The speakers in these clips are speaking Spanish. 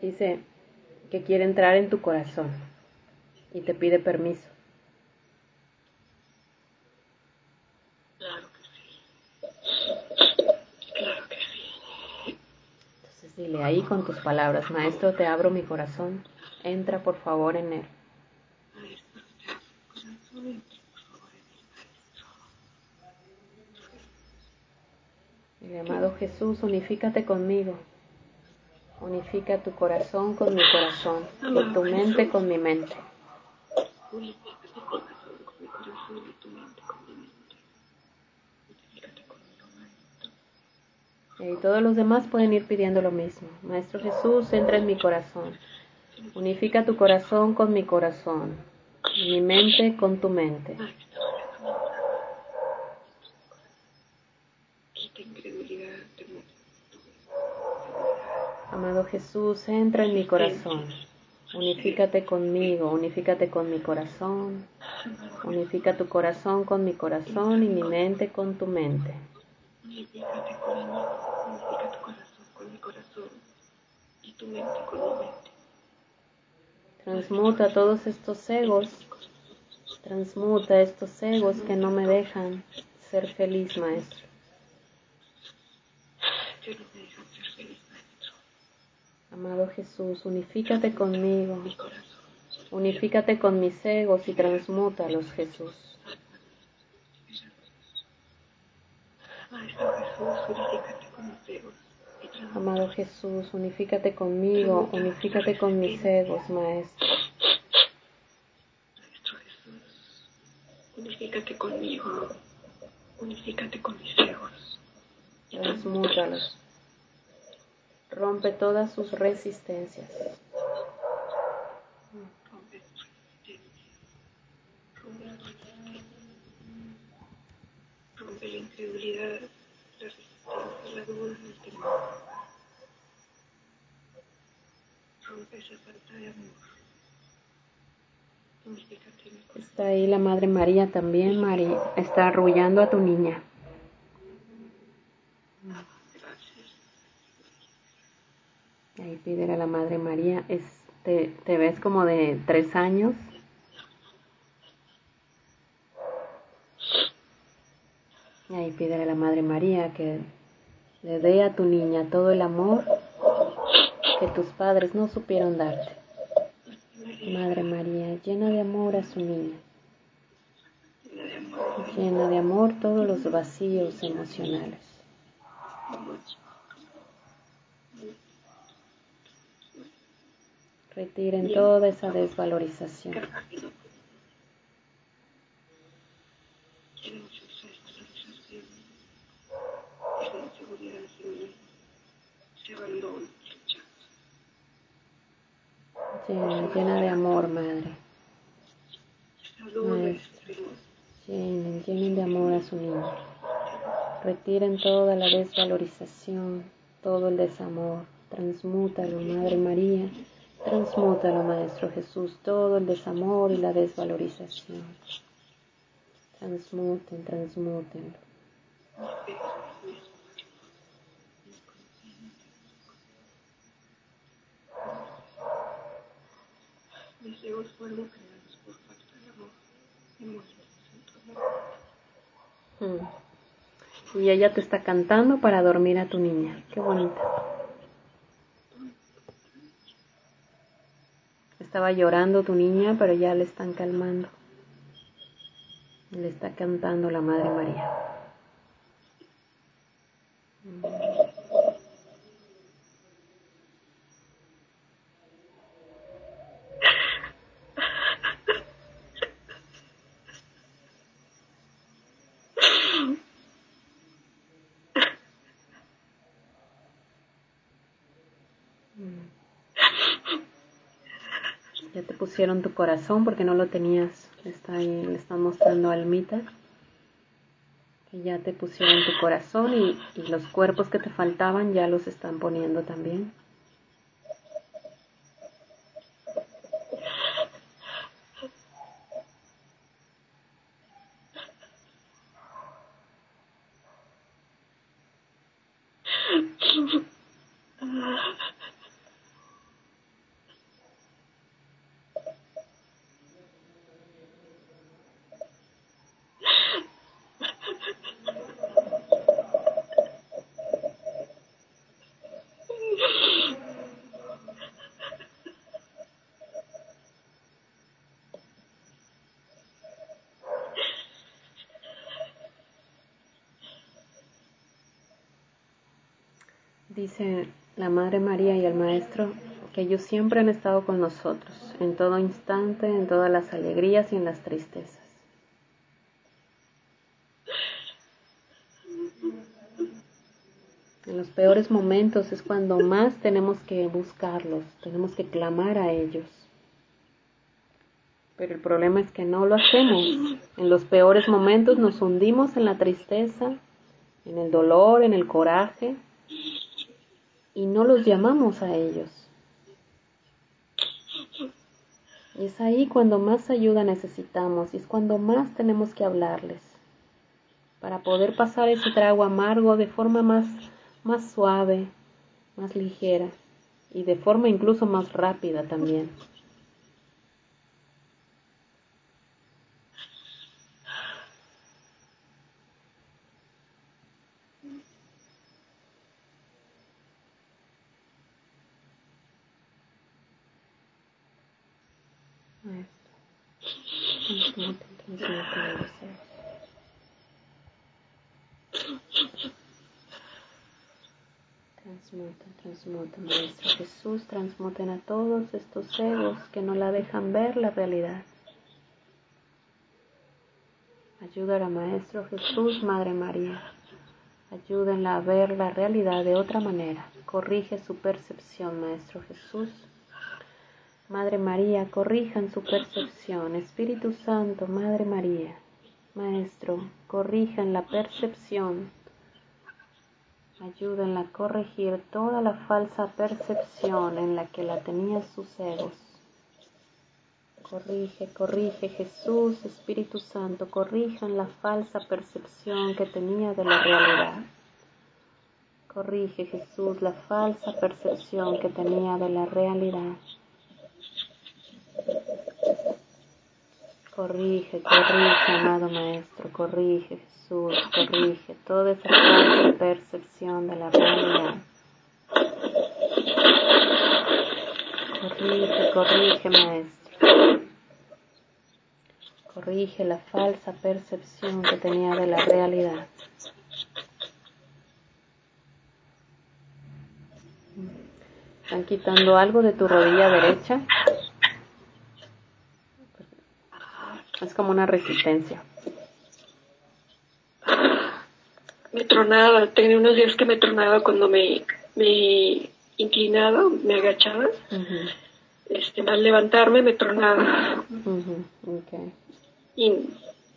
Dice que quiere entrar en tu corazón y te pide permiso. Claro que sí. Claro que sí. Entonces dile ahí con tus palabras, Maestro, te abro mi corazón, entra por favor en él. Mi amado Jesús, unifícate conmigo. Unifica tu corazón con mi corazón y tu mente con mi mente. Y todos los demás pueden ir pidiendo lo mismo. Maestro Jesús, entra en mi corazón. Unifica tu corazón con mi corazón. Mi mente con tu mente. Maestro, quita incredulidad, temor. Amado Jesús, entra en mi corazón. Unifícate conmigo, unifícate con mi corazón. Unifica tu corazón con mi corazón y mi mente con tu mente. Unifícate conmigo, unifica tu corazón con mi corazón y tu mente con mi mente. Transmuta todos estos egos. Transmuta estos egos que no me dejan ser feliz, Maestro. Que no me dejan ser feliz, maestro. Amado Jesús, unifícate conmigo. Unifícate con mis egos y transmútalos, Jesús. Maestro Jesús, unifícate con mis egos y transmútalos. Amado Jesús, unifícate conmigo, unifícate con mis egos, Maestro. Maestro Jesús, unifícate conmigo, unifícate con mis egos Transmútalos. Rompe todas sus resistencias. Rompe la incredulidad, la resistencia, la duda, el temor. Rompe esa falta de amor. Está ahí la Madre María también, María. Está arrullando a tu niña. Gracias. Ahí pídele a la Madre María. Es, te, te ves como de tres años. Y ahí pídele a la Madre María que le dé a tu niña todo el amor que tus padres no supieron darte. Madre María, llena de amor a su niña. Llena de amor todos los vacíos emocionales. Retiren toda esa desvalorización. Llena, llena de amor, Madre. Maestra. Llenen, llenen de amor a su niña. Retiren toda la desvalorización, todo el desamor. Transmútalo, Madre María. Transmútalo, Maestro Jesús, todo el desamor y la desvalorización. Transmuten, transmútenlo. Mis egos fueron creados por falta de amor. Y tu amor. Mm. Y ella te está cantando para dormir a tu niña. Qué bonita. Estaba llorando tu niña, pero ya le están calmando. Le está cantando la Madre María. Ya te pusieron tu corazón porque no lo tenías. Está ahí, le están mostrando almita. Que ya te pusieron tu corazón y los cuerpos que te faltaban ya los están poniendo también. Dice la Madre María y el Maestro que ellos siempre han estado con nosotros, en todo instante, en todas las alegrías y en las tristezas. En los peores momentos es cuando más tenemos que buscarlos, tenemos que clamar a ellos. Pero el problema es que no lo hacemos. En los peores momentos nos hundimos en la tristeza, en el dolor, en el coraje, y no los llamamos a ellos. Y es ahí cuando más ayuda necesitamos y es cuando más tenemos que hablarles para poder pasar ese trago amargo de forma más más suave, más ligera y de forma incluso más rápida también. Transmuta, Maestro Jesús, transmuten a todos estos egos que no la dejan ver la realidad. Ayúdala, Maestro Jesús, Madre María. Ayúdenla a ver la realidad de otra manera. Corrige su percepción, Maestro Jesús. Madre María, corrijan su percepción. Espíritu Santo, Madre María. Maestro, corrijan la percepción Ayúdenla a corregir toda la falsa percepción en la que la tenían sus egos. Corrige, corrige Jesús, Espíritu Santo, corrijan la falsa percepción que tenía de la realidad. Corrige Jesús la falsa percepción que tenía de la realidad. Corrige, corrige, amado Maestro, corrige Jesús, corrige toda esa falsa percepción de la realidad. Corrige, corrige, Maestro. Corrige la falsa percepción que tenía de la realidad. Están quitando algo de tu rodilla derecha. Es como una resistencia. Me tronaba, tenía unos días que me tronaba cuando me, me inclinaba, me agachaba. este, al levantarme me tronaba. Y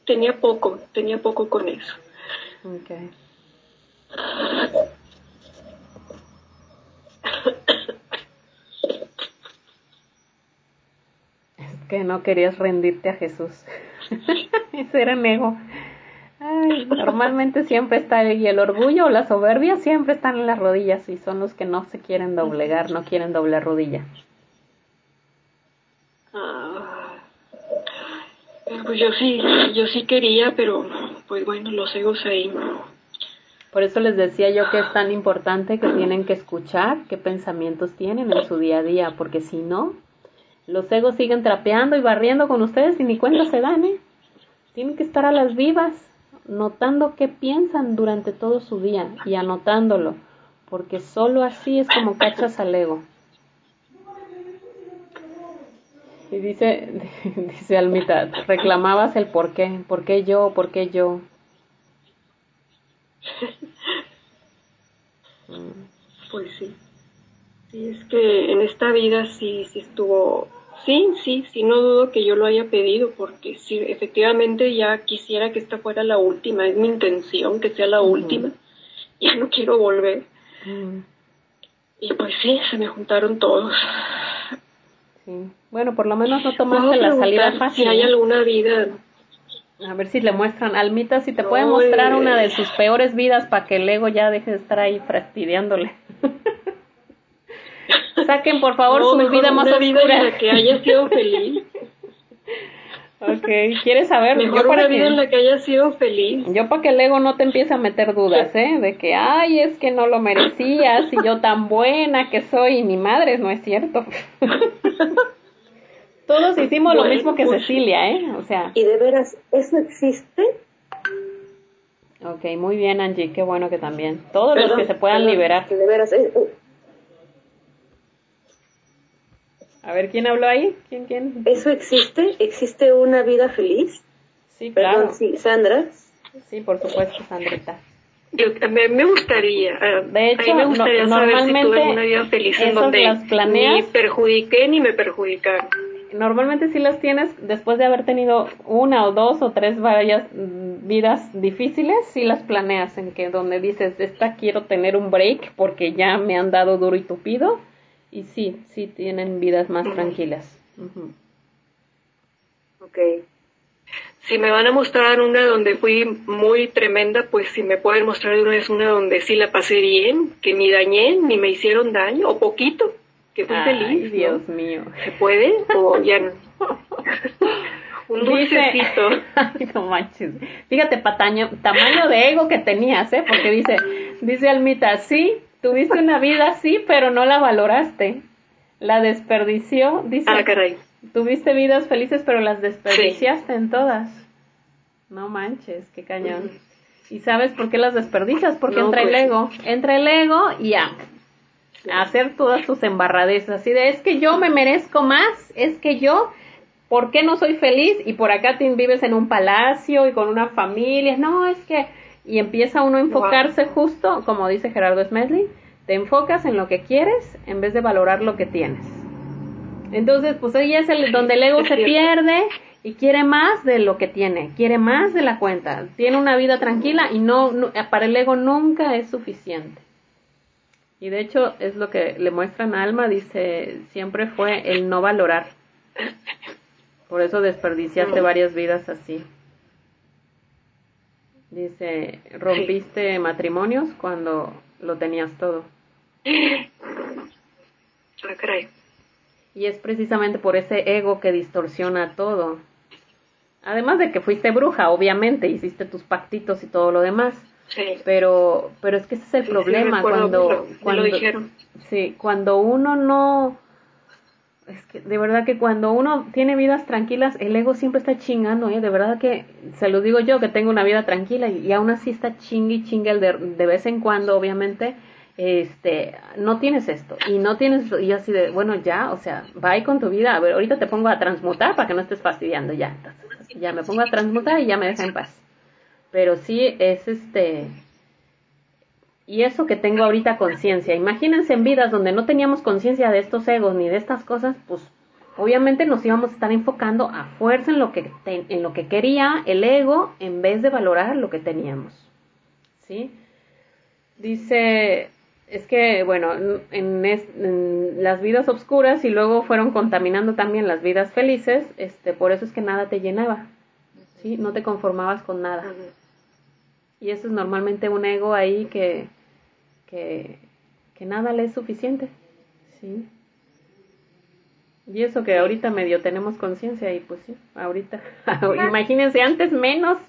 tenía poco, tenía poco con eso. Okay. que no querías rendirte a Jesús. Ese era ego. Ay, normalmente siempre está ahí el orgullo o la soberbia siempre están en las rodillas y son los que no se quieren doblegar, no quieren doblar rodilla. Ah, pues yo sí, yo sí quería, pero pues bueno, los egos ahí. Por eso les decía yo que es tan importante que tienen que escuchar qué pensamientos tienen en su día a día, porque si no, los egos siguen trapeando y barriendo con ustedes y ni cuenta se dan, ¿eh? Tienen que estar a las vivas, notando qué piensan durante todo su día y anotándolo, porque solo así es como cachas al ego. Y dice, dice Almita, reclamabas el por qué, por qué yo, por qué yo. Pues sí. Sí, es que en esta vida sí, sí estuvo, sí, sí, sí, no dudo que yo lo haya pedido, porque sí, efectivamente ya quisiera que esta fuera la última, es mi intención que sea la última, ya no quiero volver. Y pues sí, se me juntaron todos. Sí. Bueno, por lo menos no tomaste la salida fácil. Si hay alguna vida. A ver si le muestran, Almita, si te puede mostrar una de sus peores vidas para que el ego ya deje de estar ahí fastidiándole. Saquen por favor su vida más oscura. Vida en la que haya sido feliz. ok, ¿quieres saber? Mejor una vida en la que haya sido feliz. Yo para que el ego no te empiece a meter dudas, ¿eh? De que, ay, es que no lo merecías y yo tan buena que soy y mi madre, no es cierto. Todos hicimos lo mismo que pues, Cecilia, ¿eh? O sea. ¿Y de veras eso existe? Ok, muy bien Angie, qué bueno que también. Todos los que se puedan liberar. De veras, eh, uh. A ver, ¿quién habló ahí? ¿Quién, quién? ¿Eso existe? ¿Existe una vida feliz? Sí, claro. Perdón, sí, Sandra. Sí, por supuesto, Sandrita. Yo, me, me gustaría, eh, De hecho, a mí me gustaría no- saber si normalmente tuve una vida feliz en donde las planeas. ni perjudiqué ni me perjudicaron. Normalmente sí las tienes después de haber tenido una o dos o tres varias mm, vidas difíciles, sí las planeas en que donde dices, esta quiero tener un break porque ya me han dado duro y tupido. Y sí, sí tienen vidas más tranquilas. Ujú. Ok. Si me van a mostrar una donde fui muy tremenda, pues si me pueden mostrar una vez una donde sí la pasé bien, que ni dañé, ni me hicieron daño, o poquito, que fui Ay, feliz. ¿no? Dios mío. ¿Se puede? O ya no. Un Dice- dulcecito. No manches. Fíjate, pataño, tamaño de ego que tenías, ¿eh? Porque dice, dice Almita, sí, tuviste una vida así, pero no la valoraste. La desperdició, dice. Ah, caray. Tuviste vidas felices, pero las desperdiciaste en todas. No manches, qué cañón. ¿Y sabes por qué las desperdicias? Porque No, entra el pues ego. Entra el ego y a, a hacer todas tus embarradezas. Así de, es que yo me merezco más, es que yo, ¿por qué no soy feliz? Y por acá te vives en un palacio y con una familia. No, es que... Y empieza uno a enfocarse justo, como dice Gerardo Smedley, te enfocas en lo que quieres en vez de valorar lo que tienes. Entonces, pues ahí es el, donde el ego se pierde y quiere más de lo que tiene, quiere más de la cuenta, tiene una vida tranquila y no, no- para el ego nunca es suficiente. Y de hecho es lo que le muestran a Alma, dice, siempre fue el no valorar. Por eso desperdiciaste varias vidas así. Dice, rompiste matrimonios cuando lo tenías todo. Ah, caray. Y es precisamente por ese ego que distorsiona todo. Además de que fuiste bruja, obviamente, hiciste tus pactitos y todo lo demás. Sí. Pero, pero es que ese es el Sí, problema recuerdo, cuando, me lo- cuando, dijeron. sí, cuando uno no, es que de verdad que cuando uno tiene vidas tranquilas, el ego siempre está chingando, ¿eh? De verdad que, se lo digo yo, que tengo una vida tranquila y, y aún así está chingue y chingue de, de vez en cuando, obviamente, este, no tienes esto y no tienes, y así de, bueno, ya, o sea, va con tu vida, a ver, ahorita te pongo a transmutar para que no estés fastidiando, ya, entonces, ya me pongo a transmutar y ya me deja en paz. Pero sí es este, y eso que tengo ahorita conciencia. Imagínense en vidas donde no teníamos conciencia de estos egos ni de estas cosas, pues obviamente nos íbamos a estar enfocando a fuerza en lo que en lo que quería el ego en vez de valorar lo que teníamos. ¿Sí? Dice es que bueno, en, es- en las vidas oscuras y luego fueron contaminando también las vidas felices, este por eso es que nada te llenaba. ¿Sí? No te conformabas con nada. Y eso es normalmente un ego ahí que, que, que nada le es suficiente. ¿sí? Y eso que ahorita medio tenemos conciencia y pues sí, ahorita. Imagínense, antes menos,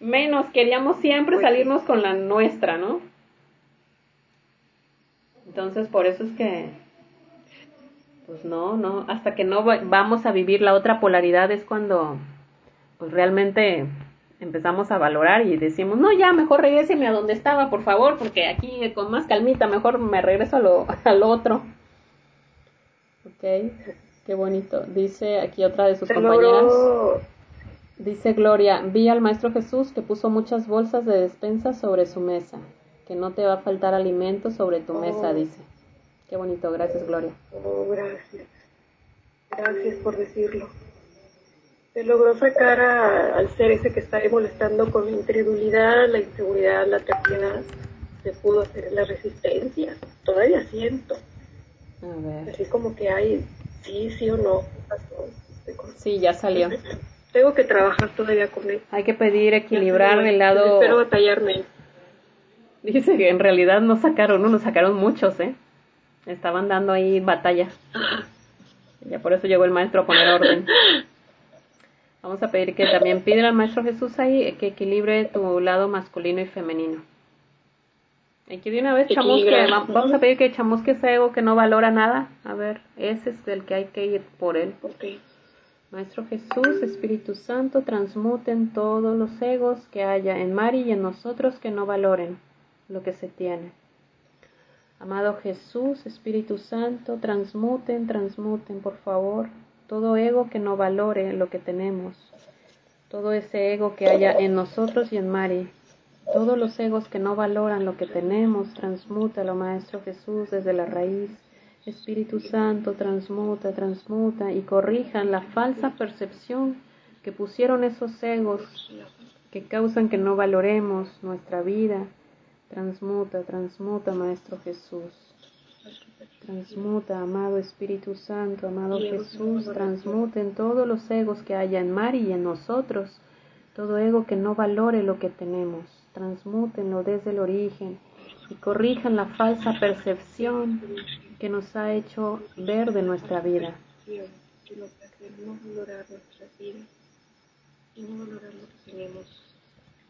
menos queríamos siempre Pues salirnos con la nuestra, ¿no? Entonces por eso es que, pues no, no, hasta que no va- vamos a vivir la otra polaridad es cuando, pues realmente empezamos a valorar y decimos, no, ya, mejor regréseme a donde estaba, por favor, porque aquí eh, con más calmita, mejor me regreso a lo, al otro. Ok, qué bonito. Dice aquí otra de sus Se compañeras. logró Dice Gloria, vi al Maestro Jesús que puso muchas bolsas de despensa sobre su mesa, que no te va a faltar alimento sobre tu mesa, Oh. dice. Qué bonito, gracias Gloria. Oh, gracias. Gracias por decirlo. Se logró sacar a- al ser ese que está ahí molestando con la incredulidad, la inseguridad, la terquedad. Se pudo hacer la resistencia. Todavía siento. A ver. Así como que hay sí, sí o no. con- Sí, ya salió. Tengo que trabajar todavía con él. Hay que pedir equilibrar el lado... Espero batallarme. Dice que en realidad no sacaron uno, sacaron muchos, ¿eh? Estaban dando ahí batalla. Ya por eso llegó el maestro a poner orden. Vamos a pedir que también pida al maestro Jesús ahí que equilibre tu lado masculino y femenino. Y que de una vez chamusque, vamos a pedir que chamusque ese ego que no valora nada. A ver, ese es el que hay que ir por él. Maestro Jesús, Espíritu Santo, transmuten todos los egos que haya en Mari y en nosotros que no valoren lo que se tiene. Amado Jesús, Espíritu Santo, transmuten, transmuten, por favor, todo ego que no valore lo que tenemos, todo ese ego que haya en nosotros y en Mari, todos los egos que no valoran lo que tenemos, transmútalo, Maestro Jesús, desde la raíz. Espíritu Santo, transmuta, transmuta y corrijan la falsa percepción que pusieron esos egos que causan que no valoremos nuestra vida. Transmuta, transmuta, Maestro Jesús. Transmuta, amado Espíritu Santo, amado Jesús, transmuten todos los egos que haya en Mari y en nosotros, todo ego que no valore lo que tenemos transmútenlo desde el origen y corrijan la falsa percepción que nos ha hecho ver de nuestra vida.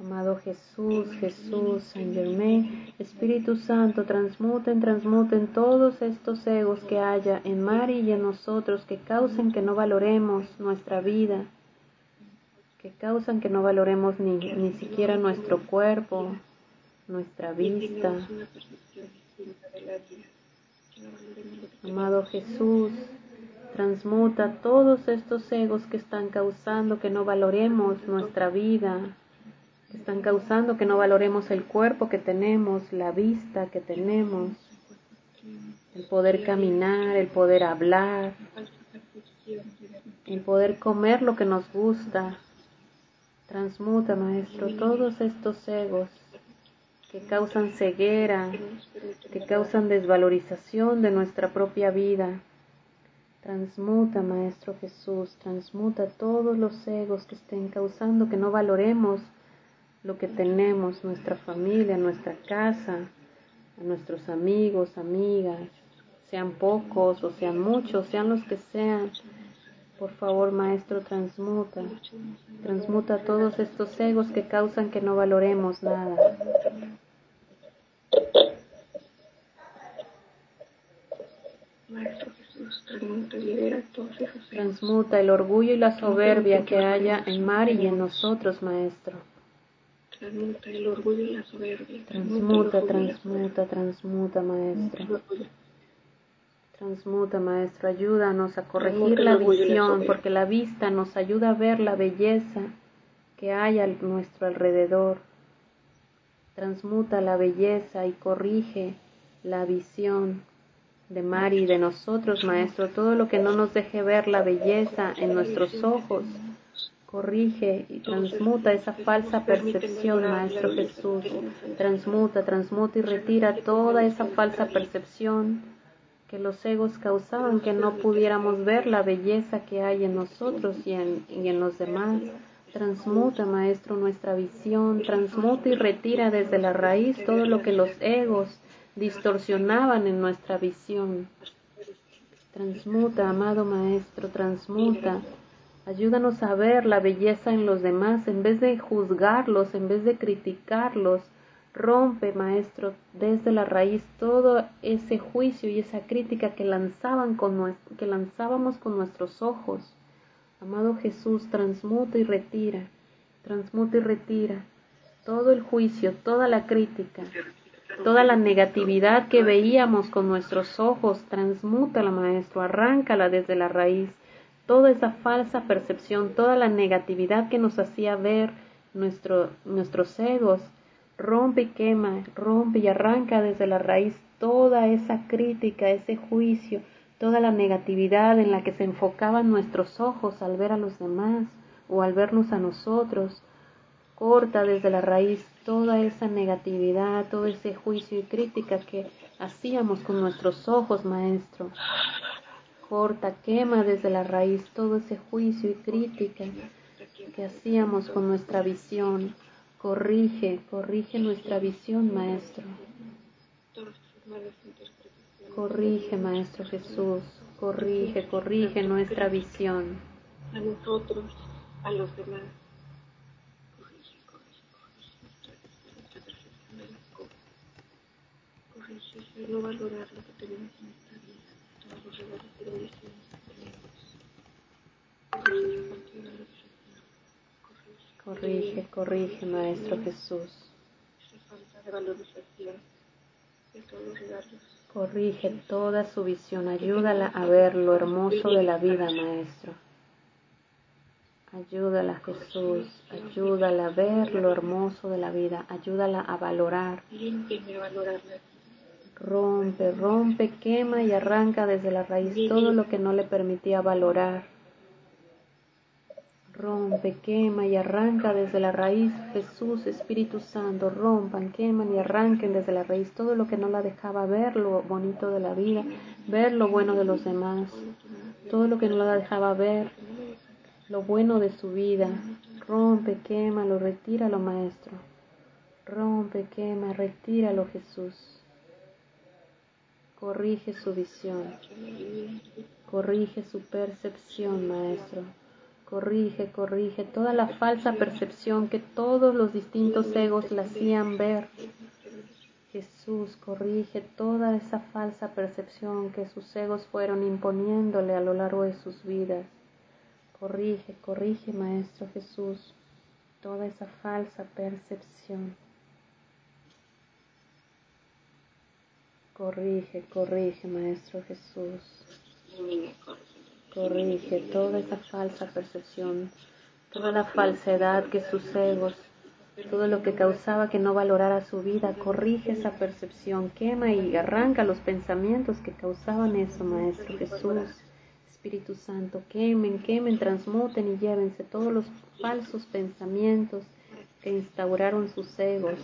Amado Jesús, Jesús, San Germain, Espíritu Santo, transmuten, transmuten todos estos egos que haya en Mari y en nosotros que causen que no valoremos nuestra vida, que causan que no valoremos ni, ni siquiera nuestro cuerpo, nuestra vista. Amado Jesús, transmuta todos estos egos que están causando que no valoremos nuestra vida, están causando que no valoremos el cuerpo que tenemos, la vista que tenemos, el poder caminar, el poder hablar, el poder comer lo que nos gusta, Transmuta, Maestro, todos estos egos que causan ceguera, que causan desvalorización de nuestra propia vida. Transmuta, Maestro Jesús, transmuta todos los egos que estén causando que no valoremos lo que tenemos, nuestra familia, nuestra casa, a nuestros amigos, amigas, sean pocos o sean muchos, sean los que sean. Por favor, Maestro, transmuta, transmuta todos estos egos que causan que no valoremos nada. Maestro Jesús, transmuta, libera todos esos Transmuta el orgullo y la soberbia que haya en Mari y en nosotros, Maestro. Transmuta el orgullo y la soberbia. Transmuta, transmuta, transmuta, Maestro. Transmuta, Maestro, ayúdanos a corregir la visión, porque la vista nos ayuda a ver la belleza que hay a nuestro alrededor. Transmuta la belleza y corrige la visión de Mari y de nosotros, Maestro, todo lo que no nos deje ver la belleza en nuestros ojos. Corrige y transmuta esa falsa percepción, Maestro Jesús. Transmuta, transmuta y retira toda esa falsa percepción que los egos causaban que no pudiéramos ver la belleza que hay en nosotros y en, y en los demás. Transmuta, Maestro, nuestra visión, transmuta y retira desde la raíz todo lo que los egos distorsionaban en nuestra visión. Transmuta, amado Maestro, transmuta. Ayúdanos a ver la belleza en los demás en vez de juzgarlos, en vez de criticarlos, Rompe, Maestro, desde la raíz todo ese juicio y esa crítica que, lanzaban con que lanzábamos con nuestros ojos. Amado Jesús, transmuta y retira, transmuta y retira todo el juicio, toda la crítica, toda la negatividad que veíamos con nuestros ojos, transmútala, Maestro, arráncala desde la raíz, toda esa falsa percepción, toda la negatividad que nos hacía ver nuestro, nuestros egos, Rompe y quema, rompe y arranca desde la raíz toda esa crítica, ese juicio, toda la negatividad en la que se enfocaban nuestros ojos al ver a los demás o al vernos a nosotros. Corta desde la raíz toda esa negatividad, todo ese juicio y crítica que hacíamos con nuestros ojos, Maestro. Corta, quema desde la raíz todo ese juicio y crítica que hacíamos con nuestra visión. Corrige, corrige nuestra visión, Maestro. Corrige, Maestro Jesús. Corrige, corrige nuestra visión. A nosotros, a los demás. Corrige, corrige, corrige no valorar lo que tenemos en Corrige Corrige, Maestro Jesús. Corrige toda su visión, ayúdala a ver lo hermoso de la vida, Maestro. Ayúdala, Jesús, ayúdala a ver lo hermoso de la vida, ayúdala a valorar. Rompe, rompe, quema y arranca desde la raíz todo lo que no le permitía valorar. Rompe, quema y arranca desde la raíz, Jesús, Espíritu Santo, rompan, queman y arranquen desde la raíz todo lo que no la dejaba ver lo bonito de la vida, ver lo bueno de los demás, todo lo que no la dejaba ver lo bueno de su vida. Rompe, quema, lo retíralo, Maestro. Rompe, quema, retíralo, Jesús. Corrige su visión. Corrige su percepción, Maestro Corrige, corrige toda la falsa percepción que todos los distintos egos le hacían ver. Jesús, corrige toda esa falsa percepción que sus egos fueron imponiéndole a lo largo de sus vidas. Corrige, corrige, Maestro Jesús, toda esa falsa percepción. Corrige, corrige, Maestro Jesús. Corrige toda esa falsa percepción, toda la falsedad que sus egos, todo lo que causaba que no valorara su vida, corrige esa percepción, quema y arranca los pensamientos que causaban eso, Maestro Jesús. Espíritu Santo, quemen, quemen, transmuten y llévense todos los falsos pensamientos que instauraron sus egos.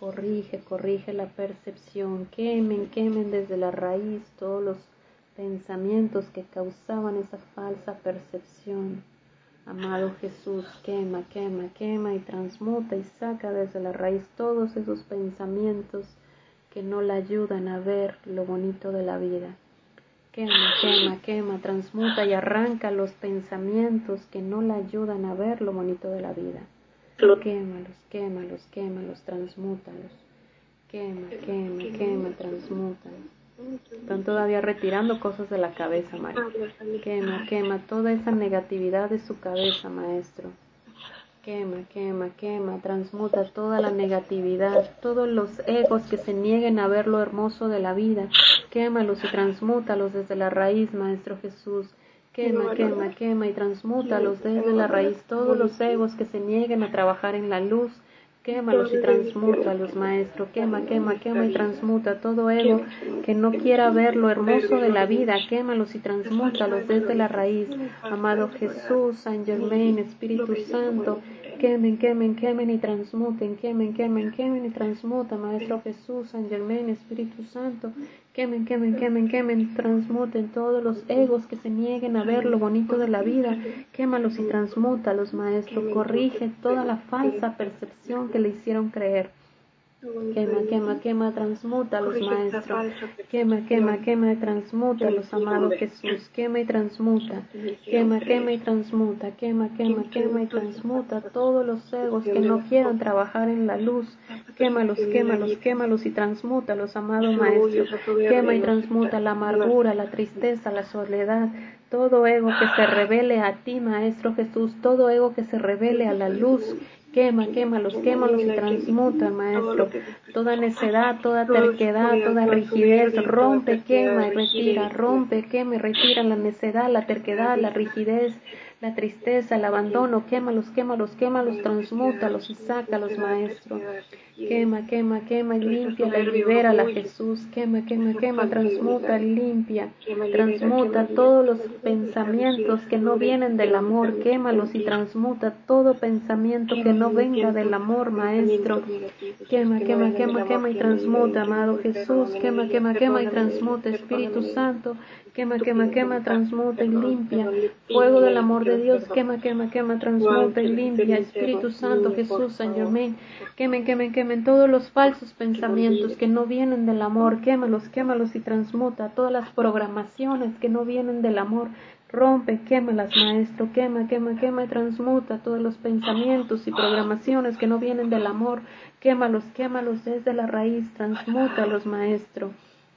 Corrige, corrige la percepción, quemen, quemen desde la raíz todos los pensamientos que causaban esa falsa percepción. Amado Jesús, quema, quema, quema y transmuta y saca desde la raíz todos esos pensamientos que no la ayudan a ver lo bonito de la vida. Quema, quema, quema, transmuta y arranca los pensamientos que no la ayudan a ver lo bonito de la vida. Quémalos, quémalos, quémalos, transmútalos. Quema, quema, quema, transmútalos. Están todavía retirando cosas de la cabeza, maestro. Quema, quema toda esa negatividad de su cabeza, maestro. Quema, quema, quema, transmuta toda la negatividad, todos los egos que se nieguen a ver lo hermoso de la vida. Quémalos y transmútalos desde la raíz, Maestro Jesús. Quema, quema, quema y transmútalos desde la raíz todos los egos que se nieguen a trabajar en la luz Quémalos y transmútalos, Maestro. Quema, quema, quema y transmuta todo ego que no quiera ver lo hermoso de la vida. Quémalos y transmútalos desde la raíz. Amado Jesús, San Germain, Espíritu Santo, quemen, quemen, quemen y transmuten. Quemen, quemen, quemen y transmuta, Maestro Jesús, San Germain, Espíritu Santo. Quemen, quemen, quemen, quemen, transmuten todos los egos que se nieguen a ver lo bonito de la vida. Quémalos y transmútalos, Maestro. Corrige toda la falsa percepción que le hicieron creer. Quema, quema, quema, transmuta los maestros. Quema, quema, quema transmuta los amados Jesús. Quema y transmuta. Quema, quema y transmuta. Quema, quema, quema y transmuta todos los egos que no quieran trabajar en la luz. Quémalos, quémalos, quémalos y transmuta los amados maestros. Quema y transmuta la amargura, la tristeza, la soledad. Todo ego que se revele a ti, Maestro Jesús. Todo ego que se revele a la luz Quema, quémalos, quémalos y transmuta, Maestro. Toda necedad, toda terquedad, toda rigidez, rompe, quema y retira, rompe, quema y retira la necedad, la terquedad, la rigidez, la tristeza, el abandono, quémalos, quémalos, quémalos, transmútalos y sácalos, Maestro. Quema, quema, quema y limpia la libera la Jesús. Quema, quema, quema, transmuta, limpia, transmuta todos los pensamientos que no vienen del amor. Quémalos y transmuta todo pensamiento que no venga del amor, Maestro. Quema, quema, quema, quema y transmuta, amado Jesús. Quema, quema, quema y transmuta, Espíritu Santo. Quema, quema, quema, transmuta y limpia. Fuego del amor de Dios, quema, quema, quema, transmuta y limpia. Espíritu Santo, Jesús, San Germain. Quemen, quemen, quemen todos los falsos pensamientos que no vienen del amor. Quémalos, quémalos y transmuta todas las programaciones que no vienen del amor. Rompe, quémalas, maestro, quema, quema, quema y transmuta todos los pensamientos y programaciones que no vienen del amor. Quémalos, quémalos desde la raíz, transmútalos, maestro.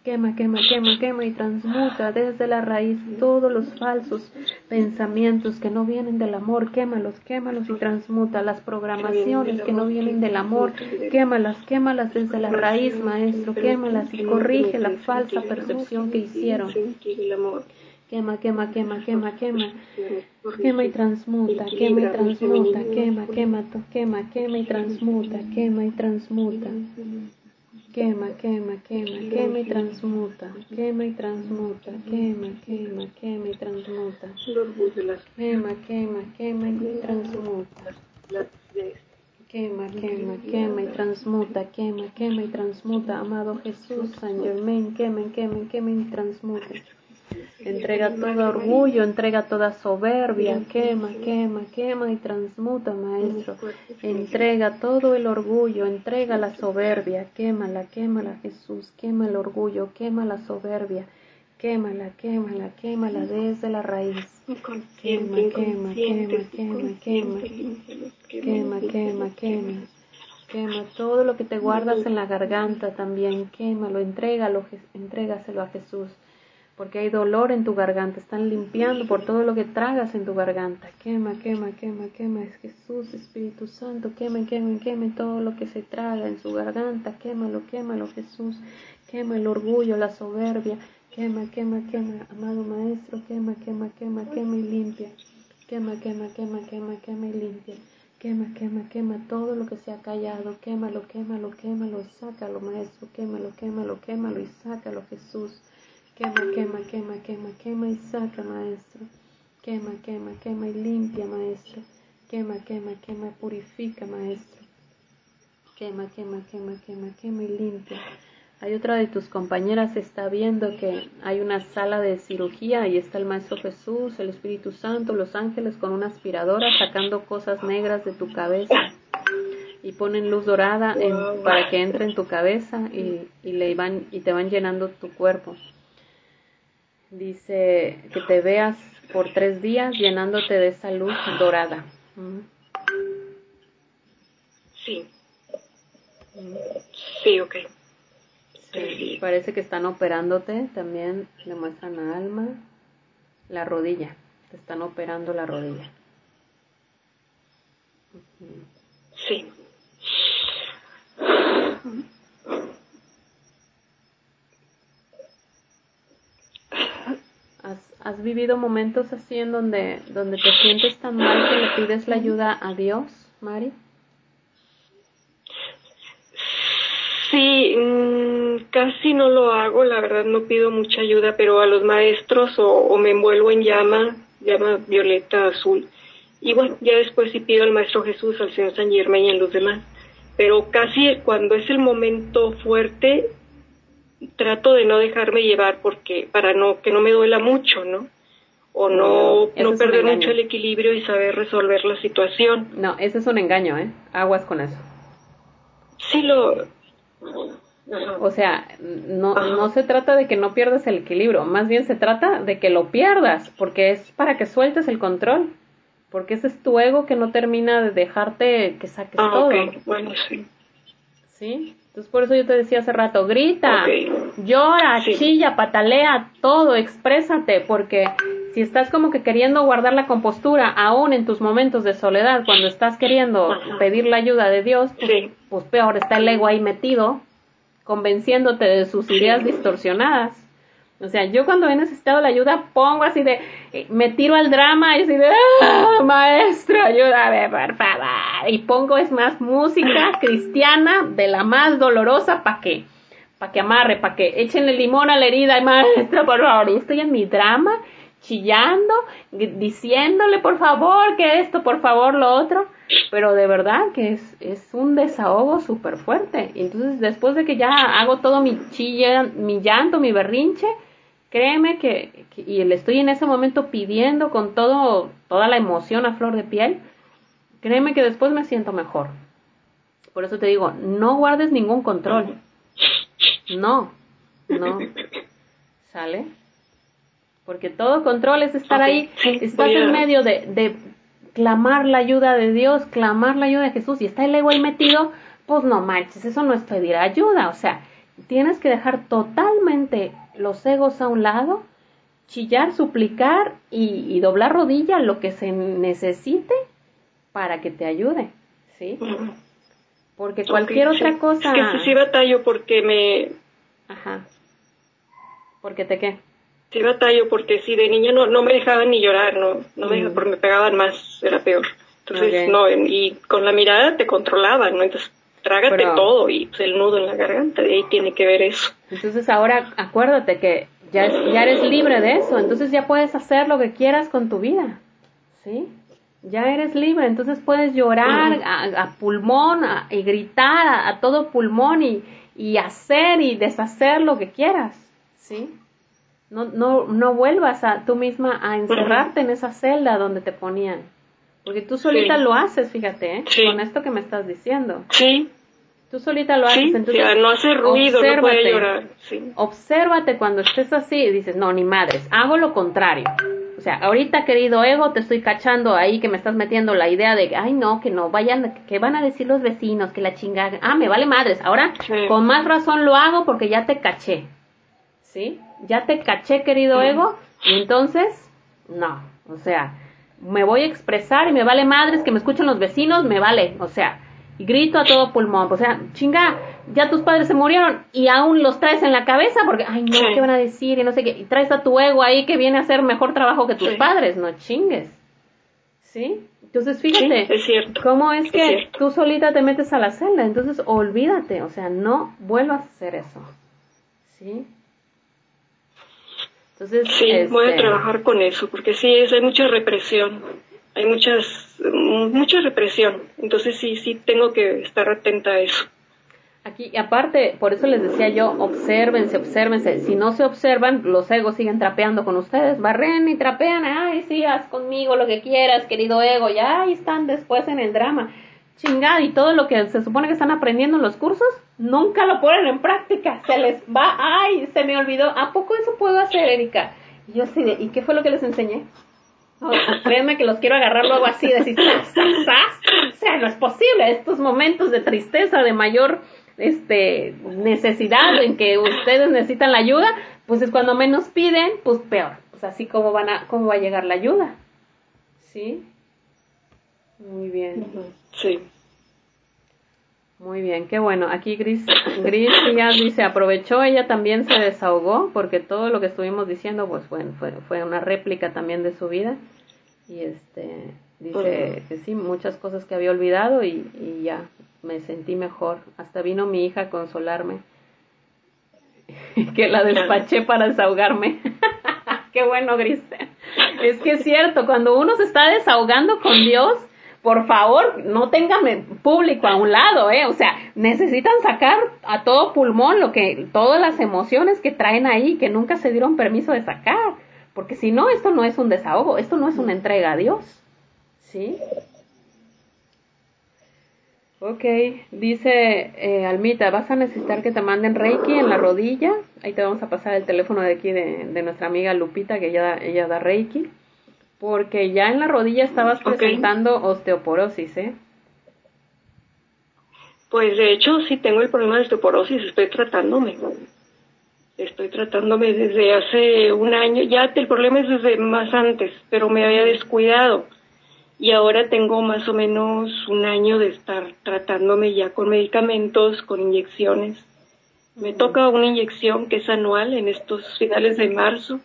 Quema, quema, quema, quema y transmuta desde la raíz todos los falsos pensamientos que no vienen del amor. Quémalos, quémalos y transmuta las programaciones que no vienen del amor. Quémalas, quémalas desde la raíz, maestro. Quémalas y corrige la falsa percepción que hicieron. Quema, quema, quema, quema, quema. Quema y transmuta, quema y transmuta, quema, quema, quema, quema y transmuta, quema y transmuta. Quema, quema, quema, quema y transmuta, quema y transmuta, quema, quema, quema y transmuta. Quema, quema, quema y transmuta. Quema, quema, quema y transmuta, quema, quema y transmuta. Amado Jesús, San Germain, quema, quema, quema y transmuta. Entrega todo orgullo, entrega toda soberbia, quema, quema, quema y transmuta, Maestro. Entrega todo el orgullo, entrega la soberbia, quémala, quémala, Jesús, quema el orgullo, quema la soberbia, quémala, quémala, quémala desde la raíz. Quema, quema, quema, quema, quema, quema, quema, quema. Quema todo lo que te guardas en la garganta también, quémalo, entrégalo, entrégaselo a Jesús porque hay dolor en tu garganta, están limpiando por todo lo que tragas en tu garganta. Quema, quema, quema, quema, es Jesús, Espíritu Santo, quema, quema, quema todo lo que se traga en su garganta, quémalo, quémalo, Jesús, quema el orgullo, la soberbia, quema, quema, quema, amado Maestro, quema, quema, quema, quema y limpia, quema, quema, quema, quema, quema y limpia. Quema, quema, quema todo lo que se ha callado, quémalo, quémalo, quémalo y sácalo, Maestro, quémalo, quémalo, quémalo y sácalo, Jesús. Quema, quema, quema, quema, quema y saca, maestro. Quema, quema, quema y limpia, maestro. Quema, quema, quema, purifica, maestro. Quema, quema, quema, quema, quema y limpia. Hay otra de tus compañeras está viendo que hay una sala de cirugía y está el Maestro Jesús, el Espíritu Santo, los ángeles con una aspiradora sacando cosas negras de tu cabeza y ponen luz dorada para que entre en tu cabeza y, y, le van, y te van llenando tu cuerpo. Dice que te veas por tres días llenándote de esa luz dorada. Sí. Sí, ok. parece que están operándote, también le muestran a Alma la rodilla, te están operando la rodilla. Sí. ¿Has vivido momentos así en donde, donde te sientes tan mal que le pides la ayuda a Dios, Mari? Sí, mm, casi no lo hago, la verdad no pido mucha ayuda, pero a los maestros o, me envuelvo en llama, llama violeta azul. Y bueno, ya después sí pido al Maestro Jesús, al Señor San Germán y a los demás. Pero casi cuando es el momento fuerte, trato de no dejarme llevar porque para no que no me duela mucho, ¿no? O no, no, perder mucho el equilibrio y saber resolver la situación. No, ese es un engaño, ¿eh? Aguas con eso. Sí lo O sea, no, no se trata de que no pierdas el equilibrio, más bien se trata de que lo pierdas, porque es para que sueltes el control, porque ese es tu ego que no termina de dejarte que saques ah, todo. Bueno, sí. ¿Sí? Entonces por eso yo te decía hace rato, grita, llora, chilla, patalea, todo, exprésate, porque si estás como que queriendo guardar la compostura aún en tus momentos de soledad, cuando estás queriendo pedir la ayuda de Dios, pues, pues, peor está el ego ahí metido, convenciéndote de sus ideas distorsionadas. O sea, yo cuando he necesitado la ayuda pongo así de, me tiro al drama y así de, ¡Ah, maestro, ayúdame, por. Y pongo es más música cristiana de la más dolorosa para que, para que amarre, para que echen el limón a la herida. Maestro, por favor, y estoy en mi drama, chillando, diciéndole, por favor, que esto, por favor, lo otro. Pero de verdad que es, es un desahogo súper fuerte. Entonces después de que ya hago todo mi chilla, mi llanto, mi berrinche, Créeme que, y le estoy en ese momento pidiendo con todo, toda la emoción a flor de piel, créeme que después me siento mejor. Por eso te digo, no guardes ningún control. No, no. ¿Sale? Porque todo control es estar ahí, estás en medio de, de clamar la ayuda de Dios, clamar la ayuda de Jesús y está el ego ahí metido, pues no manches, eso no es pedir ayuda, o sea, tienes que dejar totalmente los egos a un lado, chillar, suplicar y, doblar rodilla lo que se necesite para que te ayude, ¿sí? Porque cualquier otra cosa... Es que sí, batallo porque me... Ajá. ¿Porque te qué? Sí batallo porque si de niña no, no me dejaban ni llorar, no, no me, porque me pegaban más, era peor. Entonces, no, y con la mirada te controlaban, ¿no? Entonces, trágate todo y pues, el nudo en la garganta, de ahí tiene que ver eso. Entonces, ahora acuérdate que ya, ya eres libre de eso, entonces ya puedes hacer lo que quieras con tu vida, ¿sí? Ya eres libre, entonces puedes llorar a, pulmón y gritar a, todo pulmón y, y hacer y deshacer lo que quieras, ¿sí? No, no, no vuelvas a tú misma a encerrarte en esa celda donde te ponían. Porque tú solita lo haces, fíjate, ¿eh? con esto que me estás diciendo. Sí. Tú solita lo haces. entonces, no hace ruido, no puede llorar. Obsérvate cuando estés así y dices, no, ni madres, hago lo contrario. O sea, ahorita, querido ego, te estoy cachando ahí que me estás metiendo la idea de, ay, no, que no vayan, que van a decir los vecinos, que la chingada. Ah, me vale madres. Ahora, con más razón lo hago porque ya te caché. ¿Sí? Ya te caché, querido ego, y entonces, no, o sea, me voy a expresar y me vale madres que me escuchen los vecinos, me vale, o sea, y grito a todo pulmón, o sea, chinga, ya tus padres se murieron y aún los traes en la cabeza porque, ay, no, ¿qué van a decir? Y no sé qué, y traes a tu ego ahí que viene a hacer mejor trabajo que tus padres, no chingues. ¿Sí? Entonces, fíjate, es cierto, cómo es, que tú solita te metes a la celda, entonces olvídate, o sea, no vuelvas a hacer eso. ¿Sí? Sí, voy a este, trabajar con eso, porque sí, es, hay mucha represión, hay muchas, mucha represión, entonces sí, sí tengo que estar atenta a eso. Aquí, aparte, por eso les decía yo, obsérvense, obsérvense. Si no se observan, los egos siguen trapeando con ustedes. Barren y trapean, ay, sí, haz conmigo lo que quieras, querido ego. Ya ahí están después en el drama. Chingada, y todo lo que se supone que están aprendiendo en los cursos, nunca lo ponen en práctica, se les va, ay, se me olvidó, ¿a poco eso puedo hacer, Erika? Y yo de, ¿y qué fue lo que les enseñé? créanme que los quiero agarrar luego así, de decir, O sea, no es posible, estos momentos de tristeza, de mayor este necesidad en que ustedes necesitan la ayuda, pues es cuando menos piden, pues peor. Pues así como van a, cómo va a llegar la ayuda. ¿Sí? Muy bien. Sí. Muy bien, qué bueno. Aquí Gris, Gris ya dice, aprovechó, ella también se desahogó, porque todo lo que estuvimos diciendo, pues bueno, fue, fue una réplica también de su vida. Y este, dice que sí, muchas cosas que había olvidado y, y ya me sentí mejor. Hasta vino mi hija a consolarme, que la despaché para desahogarme. qué bueno, Gris. Es que es cierto, cuando uno se está desahogando con Dios, por favor, no tengan público a un lado, ¿eh? O sea, necesitan sacar a todo pulmón lo que, todas las emociones que traen ahí, que nunca se dieron permiso de sacar. Porque si no, esto no es un desahogo, esto no es una entrega a Dios. ¿Sí? Ok, dice eh, Almita, vas a necesitar que te manden Reiki en la rodilla. Ahí te vamos a pasar el teléfono de aquí de, de nuestra amiga Lupita, que ella, ella da Reiki. Porque ya en la rodilla estabas presentando osteoporosis, ¿eh? Pues de hecho sí tengo el problema de osteoporosis, estoy tratándome. Estoy tratándome desde hace un año, ya el problema es desde más antes, pero me había descuidado. Y ahora tengo más o menos un año de estar tratándome ya con medicamentos, con inyecciones. Me toca una inyección que es anual en estos finales de marzo.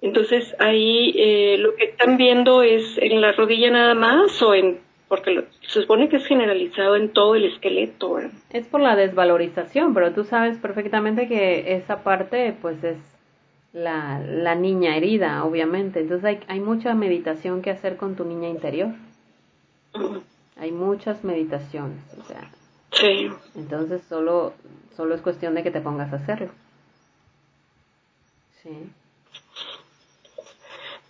Entonces ahí eh, lo que están viendo es en la rodilla nada más o en porque se supone que es generalizado en todo el esqueleto. Es por la desvalorización, pero tú sabes perfectamente que esa parte pues es la, la niña herida, obviamente. Entonces hay, hay mucha meditación que hacer con tu niña interior. Hay muchas meditaciones, o sea. Sí. Entonces solo, solo es cuestión de que te pongas a hacerlo. Sí.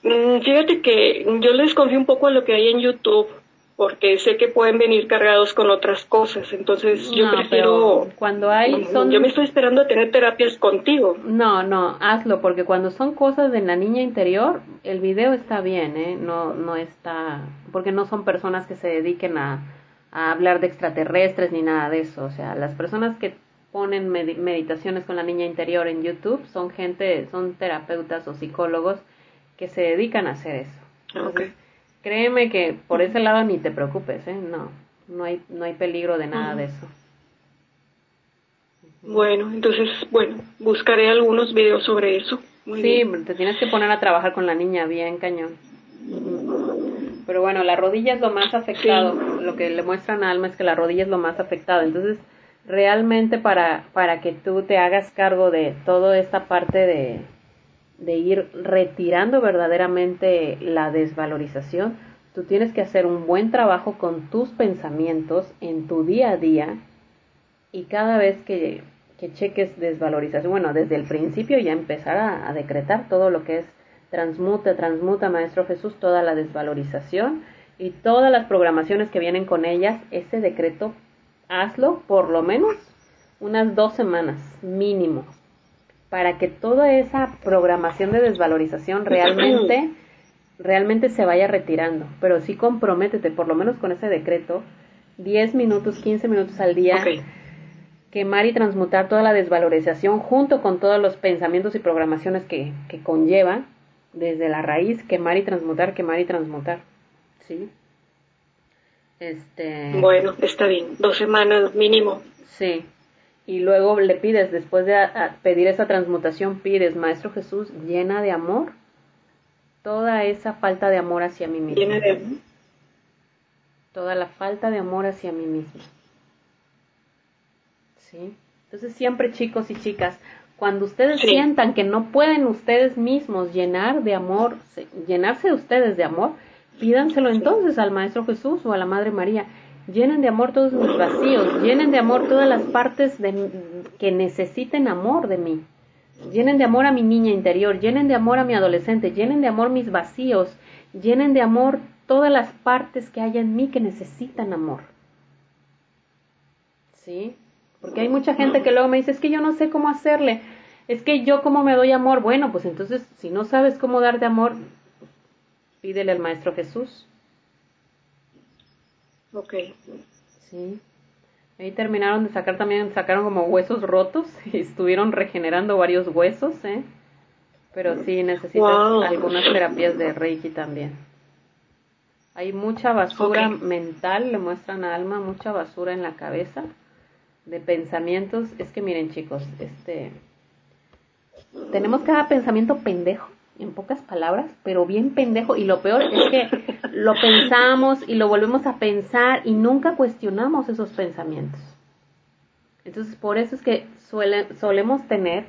Mm, fíjate que yo les confío un poco a lo que hay en YouTube, porque sé que pueden venir cargados con otras cosas, entonces yo prefiero... Cuando hay... Son... Yo me estoy esperando a tener terapias contigo. No, no, hazlo, porque cuando son cosas de la niña interior, el video está bien, ¿eh? No, no está... Porque no son personas que se dediquen a, a hablar de extraterrestres ni nada de eso, o sea, las personas que ponen meditaciones con la niña interior en YouTube son gente, son terapeutas o psicólogos que se dedican a hacer eso. Créeme que por ese lado ni te preocupes, ¿eh? No, no hay, no hay peligro de nada de eso. Bueno, entonces, bueno, buscaré algunos videos sobre eso. sí, te tienes que poner a trabajar con la niña bien cañón. Pero bueno, la rodilla es lo más afectado. Lo que le muestran a Alma es que la rodilla es lo más afectado. Entonces, realmente para, para que tú te hagas cargo de toda esta parte de, de ir retirando verdaderamente la desvalorización, tú tienes que hacer un buen trabajo con tus pensamientos en tu día a día y cada vez que, que cheques desvalorización, bueno, desde el principio ya empezar a, decretar todo lo que es transmuta, transmuta, Maestro Jesús, toda la desvalorización y todas las programaciones que vienen con ellas, ese decreto, hazlo por lo menos unas dos semanas mínimo para que toda esa programación de desvalorización realmente, realmente se vaya retirando. Pero sí comprométete, por lo menos con ese decreto, 10 minutos, 15 minutos al día, quemar y transmutar toda la desvalorización junto con todos los pensamientos y programaciones que, que conlleva, desde la raíz, quemar y transmutar, quemar y transmutar. ¿Sí? Este... Bueno, está bien, dos semanas mínimo. Sí, y luego le pides, después de pedir esa transmutación, pides, Maestro Jesús, llena de amor toda esa falta de amor hacia mí mismo. Llena de amor. Toda la falta de amor hacia mí mismo. ¿Sí? Entonces siempre chicos y chicas, cuando ustedes sientan que no pueden ustedes mismos llenar de amor, llenarse de ustedes de amor, pídanselo entonces al Maestro Jesús o a la Madre María llenen de amor todos mis vacíos, llenen de amor todas las partes que necesiten amor de mí, llenen de amor a mi niña interior, llenen de amor a mi adolescente, llenen de amor mis vacíos, llenen de amor todas las partes que hay en mí que necesitan amor. ¿Sí? Porque hay mucha gente que luego me dice, es que yo no sé cómo hacerle, es que yo cómo me doy amor. Bueno, pues entonces, si no sabes cómo darte amor, pídele al Maestro Jesús. Ok. Sí. Ahí terminaron de sacar también, sacaron como huesos rotos y estuvieron regenerando varios huesos, ¿eh? Pero sí necesitas algunas terapias de Reiki también. Hay mucha basura mental, le muestran a Alma, mucha basura en la cabeza de pensamientos. Es que miren chicos, este, tenemos cada pensamiento pendejo en pocas palabras, pero bien pendejo. Y lo peor es que lo pensamos y lo volvemos a pensar y nunca cuestionamos esos pensamientos. Entonces, por eso es que solemos tener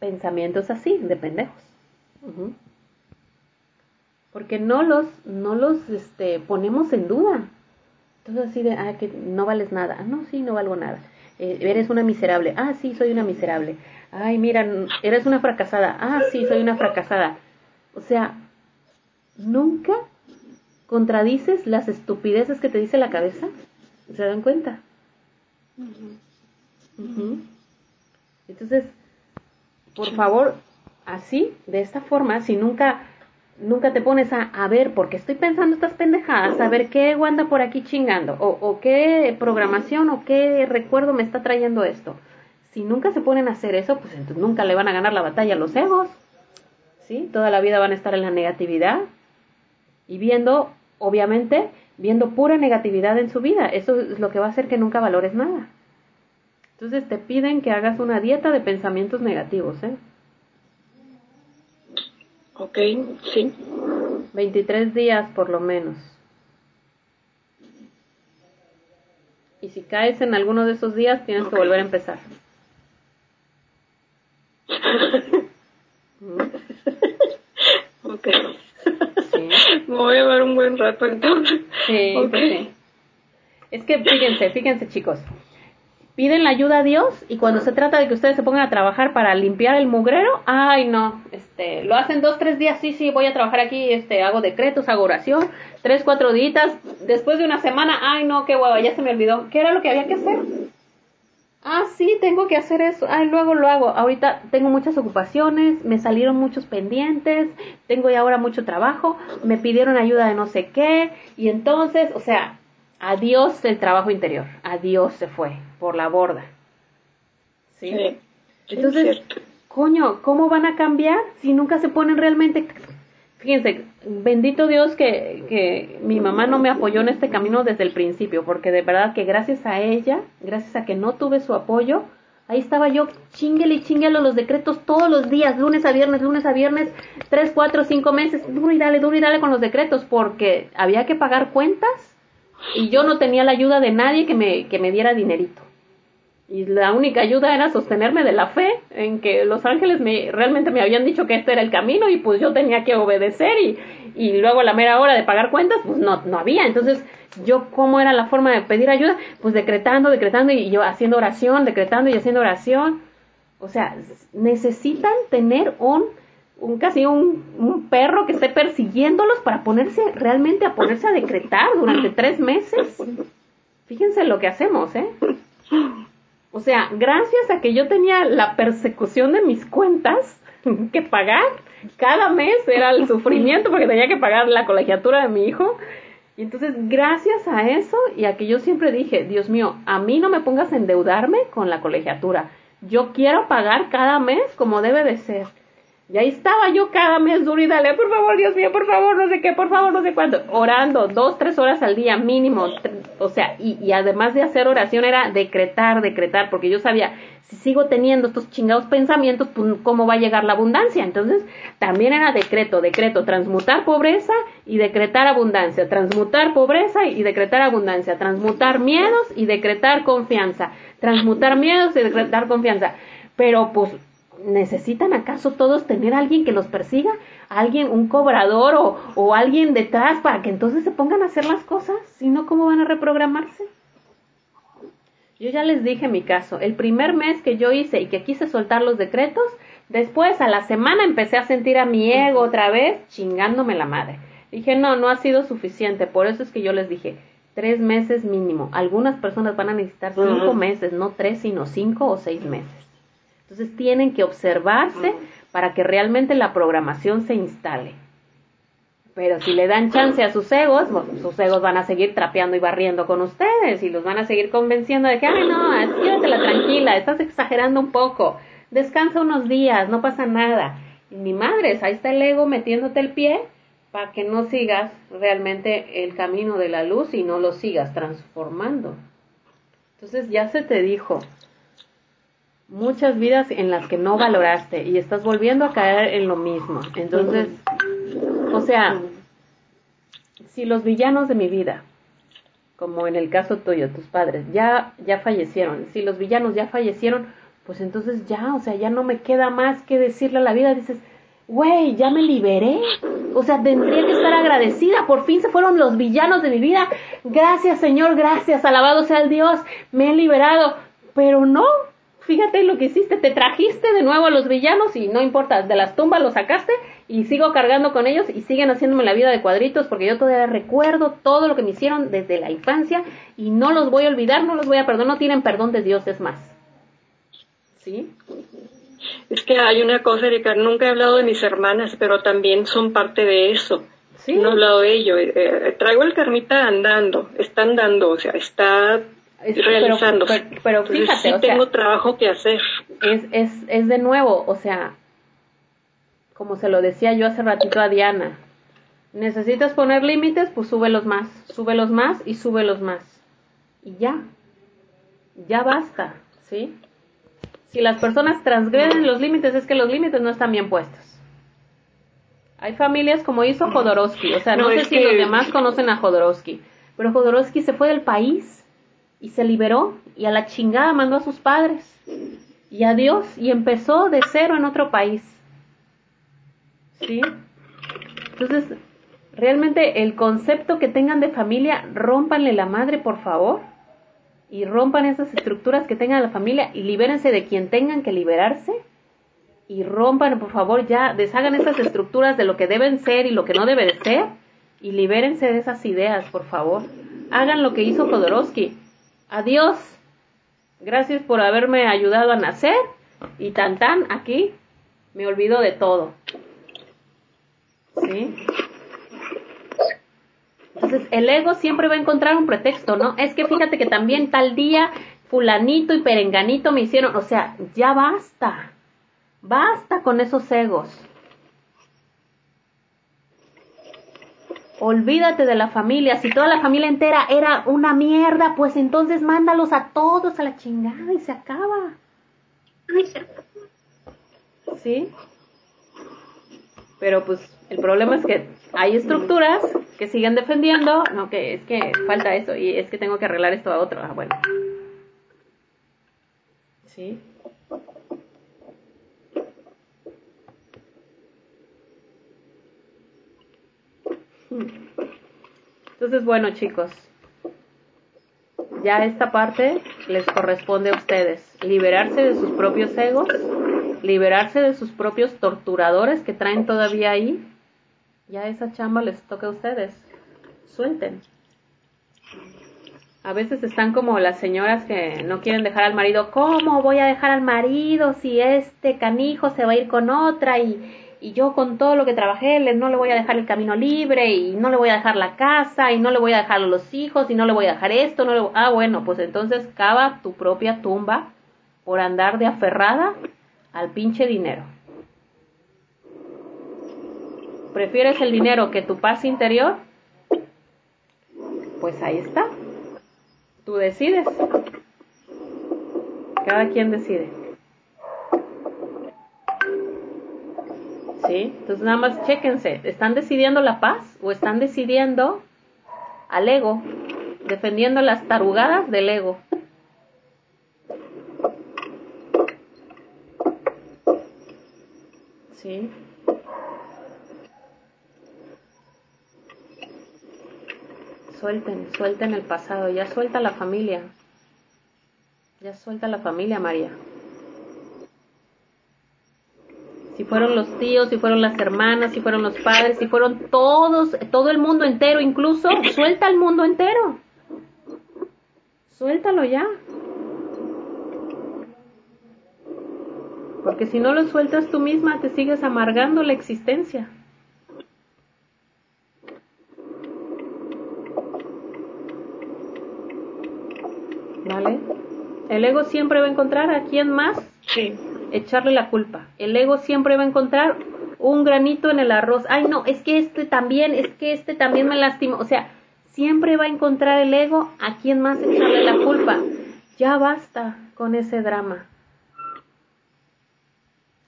pensamientos así, de pendejos. Porque no los, no los este, ponemos en duda. Entonces, así de, ah, que no vales nada. Ah, no, sí, no valgo nada. Eh, eres una miserable. Ah, sí, soy una miserable ay, mira, eres una fracasada, ah, sí, soy una fracasada. O sea, nunca contradices las estupideces que te dice la cabeza. ¿Se dan cuenta? Entonces, por favor, así, de esta forma, si nunca, nunca te pones a, a ver, porque estoy pensando estas pendejadas, a ver qué anda por aquí chingando, o, o qué programación o qué recuerdo me está trayendo esto si nunca se ponen a hacer eso, pues entonces nunca le van a ganar la batalla a los egos. ¿Sí? Toda la vida van a estar en la negatividad y viendo, obviamente, viendo pura negatividad en su vida. Eso es lo que va a hacer que nunca valores nada. Entonces te piden que hagas una dieta de pensamientos negativos, ¿eh? Ok, sí. 23 días por lo menos. Y si caes en alguno de esos días, tienes que volver a empezar. ok. Me voy a llevar un buen rato entonces. Sí, sí. Es que fíjense, fíjense chicos. Piden la ayuda a Dios y cuando se trata de que ustedes se pongan a trabajar para limpiar el mugrero, ay no, este, lo hacen dos, tres días, sí, sí, voy a trabajar aquí, este, hago decretos, hago oración, tres, cuatro días, después de una semana, ay no, qué guava, ya se me olvidó, ¿qué era lo que había que hacer? Ah, sí, tengo que hacer eso. Ay, luego lo hago. Ahorita tengo muchas ocupaciones, me salieron muchos pendientes, tengo ya ahora mucho trabajo, me pidieron ayuda de no sé qué, y entonces, o sea, adiós el trabajo interior, adiós se fue por la borda. ¿sí? Entonces, coño, ¿cómo van a cambiar si nunca se ponen realmente... Fíjense, bendito Dios que, que mi mamá no me apoyó en este camino desde el principio, porque de verdad que gracias a ella, gracias a que no tuve su apoyo, Ahí estaba yo, chinguele y chinguele los decretos todos los días, lunes a viernes, lunes a viernes, tres, cuatro, cinco meses, duro y dale, duro y dale con los decretos, porque había que pagar cuentas y yo no tenía la ayuda de nadie que me, que me diera dinerito. Y la única ayuda era sostenerme de la fe en que los ángeles me, realmente me habían dicho que este era el camino y pues yo tenía que obedecer y, y luego a la mera hora de pagar cuentas pues no, no había. Entonces yo cómo era la forma de pedir ayuda, pues decretando, decretando y yo haciendo oración, decretando y haciendo oración. O sea, necesitan tener un, un casi un, un perro que esté persiguiéndolos para ponerse realmente a ponerse a decretar durante tres meses. Fíjense lo que hacemos, ¿eh? O sea, gracias a que yo tenía la persecución de mis cuentas que pagar, cada mes era el sufrimiento porque tenía que pagar la colegiatura de mi hijo. Y entonces, gracias a eso y a que yo siempre dije, Dios mío, a mí no me pongas a endeudarme con la colegiatura. Yo quiero pagar cada mes como debe de ser. Y ahí estaba yo cada mes duro y dale, por favor, Dios mío, por favor, no sé qué, por favor, no sé cuánto, orando dos, tres horas al día mínimo, o sea, y, y además de hacer oración era decretar, decretar, porque yo sabía, si sigo teniendo estos chingados pensamientos, pues cómo va a llegar la abundancia. Entonces, también era decreto, decreto, transmutar pobreza y decretar abundancia, transmutar pobreza y decretar abundancia, transmutar miedos y decretar confianza, transmutar miedos y decretar confianza. Pero pues ¿Necesitan acaso todos tener a alguien que los persiga? ¿Alguien, un cobrador o, o alguien detrás para que entonces se pongan a hacer las cosas? Si no, ¿cómo van a reprogramarse? Yo ya les dije mi caso. El primer mes que yo hice y que quise soltar los decretos, después a la semana empecé a sentir a mi ego otra vez chingándome la madre. Dije, no, no ha sido suficiente. Por eso es que yo les dije, tres meses mínimo. Algunas personas van a necesitar cinco meses, no tres, sino cinco o seis meses. Entonces tienen que observarse para que realmente la programación se instale. Pero si le dan chance a sus egos, sus egos van a seguir trapeando y barriendo con ustedes y los van a seguir convenciendo de que, ay, no, la tranquila, estás exagerando un poco, descansa unos días, no pasa nada. Y mi madre, ahí está el ego metiéndote el pie para que no sigas realmente el camino de la luz y no lo sigas transformando. Entonces ya se te dijo, muchas vidas en las que no valoraste y estás volviendo a caer en lo mismo. Entonces, o sea, si los villanos de mi vida, como en el caso tuyo, tus padres, ya, ya fallecieron, si los villanos ya fallecieron, pues entonces ya, o sea, ya no me queda más que decirle a la vida, dices, güey, ya me liberé. O sea, tendría que estar agradecida. Por fin se fueron los villanos de mi vida. Gracias, Señor, gracias. Alabado sea el Dios. Me he liberado. Pero no, fíjate lo que hiciste, te trajiste de nuevo a los villanos y no importa, de las tumbas los sacaste y sigo cargando con ellos y siguen haciéndome la vida de cuadritos porque yo todavía recuerdo todo lo que me hicieron desde la infancia y no los voy a olvidar, no los voy a perdonar, no tienen perdón de Dios, es más. ¿Sí? Es que hay una cosa, Erika, nunca he hablado de mis hermanas, pero también son parte de eso. ¿Sí? No he hablado de ello. Eh, eh, traigo el carmita andando, está andando, o sea, está realizando. Pero, fíjate, tengo trabajo que hacer. Es, es, es de nuevo, o sea, como se lo decía yo hace ratito a Diana, necesitas poner límites, pues súbelos más, súbelos más y súbelos más. Y ya, ya basta, ¿sí? Si las personas transgreden los límites, es que los límites no están bien puestos. Hay familias como hizo Jodorowsky, o sea, no, sé si los demás conocen a Jodorowsky, pero Jodorowsky se fue del país y se liberó y a la chingada mandó a sus padres y a Dios y empezó de cero en otro país. ¿Sí? Entonces, realmente el concepto que tengan de familia, rompanle la madre, por favor, y rompan esas estructuras que tengan la familia y libérense de quien tengan que liberarse y rompan, por favor, ya deshagan esas estructuras de lo que deben ser y lo que no debe de ser y libérense de esas ideas, por favor. Hagan lo que hizo Jodorowsky Adiós. Gracias por haberme ayudado a nacer. Y tan tan, aquí me olvido de todo. ¿Sí? Entonces, el ego siempre va a encontrar un pretexto, ¿no? Es que fíjate que también tal día fulanito y perenganito me hicieron, o sea, ya basta, basta con esos egos. Olvídate de la familia. Si toda la familia entera era una mierda, pues entonces mándalos a todos a la chingada y se acaba. ¿Sí? Pero pues el problema es que hay estructuras que siguen defendiendo, no, que es que falta eso y es que tengo que arreglar esto a otro. Ah, bueno. ¿Sí? Entonces, bueno, chicos, ya esta parte les corresponde a ustedes. Liberarse de sus propios egos, liberarse de sus propios torturadores que traen todavía ahí. Ya esa chamba les toca a ustedes. Suelten. A veces están como las señoras que no quieren dejar al marido. ¿Cómo voy a dejar al marido si este canijo se va a ir con otra y, y yo con todo lo que trabajé no le voy a dejar el camino libre y no le voy a dejar la casa y no le voy a dejar a los hijos y no le voy a dejar esto, no le... ah bueno, pues entonces cava tu propia tumba por andar de aferrada al pinche dinero. ¿Prefieres el dinero que tu paz interior? Pues ahí está. Tú decides. Cada quien decide. ¿Sí? Entonces nada más chéquense, ¿están decidiendo la paz o están decidiendo al ego, defendiendo las tarugadas del ego? ¿Sí? Suelten, suelten el pasado, ya suelta la familia. Ya suelta la familia, María si fueron los tíos, si fueron las hermanas, si fueron los padres, si fueron todos, todo el mundo entero, incluso, suelta el mundo entero. Suéltalo ya. Porque si no lo sueltas tú misma, te sigues amargando la existencia. ¿Vale? El ego siempre va a encontrar a quién más sí echarle la culpa. El ego siempre va a encontrar un granito en el arroz. Ay, no, es que este también, es que este también me lastimó. O sea, siempre va a encontrar el ego a quien más echarle la culpa. Ya basta con ese drama.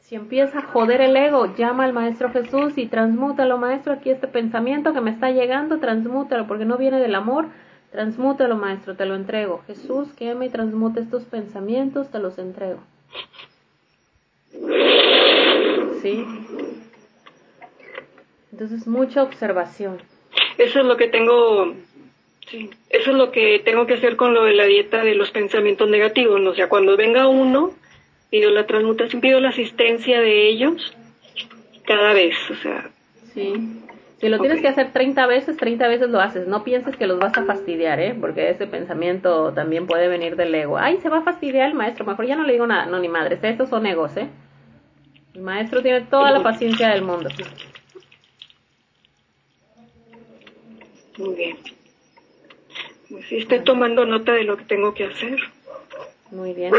Si empieza a joder el ego, llama al Maestro Jesús y transmútalo, Maestro, aquí este pensamiento que me está llegando, transmútalo, porque no viene del amor, transmútalo, Maestro, te lo entrego. Jesús, que me transmute estos pensamientos, te los entrego. ¿Sí? Entonces, mucha observación. Eso es lo que tengo, sí, eso es lo que tengo que hacer con lo de la dieta de los pensamientos negativos. O sea, cuando venga uno, pido la transmutación, pido la asistencia de ellos cada vez, o sea. Sí. Si lo tienes que hacer 30 veces, 30 veces lo haces. No pienses que los vas a fastidiar, ¿eh? Porque ese pensamiento también puede venir del ego. Ay, se va a fastidiar el maestro. Mejor ya no le digo nada. No, ni madres. Estos son egos, ¿eh? El maestro tiene toda la paciencia del mundo. Muy bien. Pues sí, estoy tomando nota de lo que tengo que hacer. Muy bien.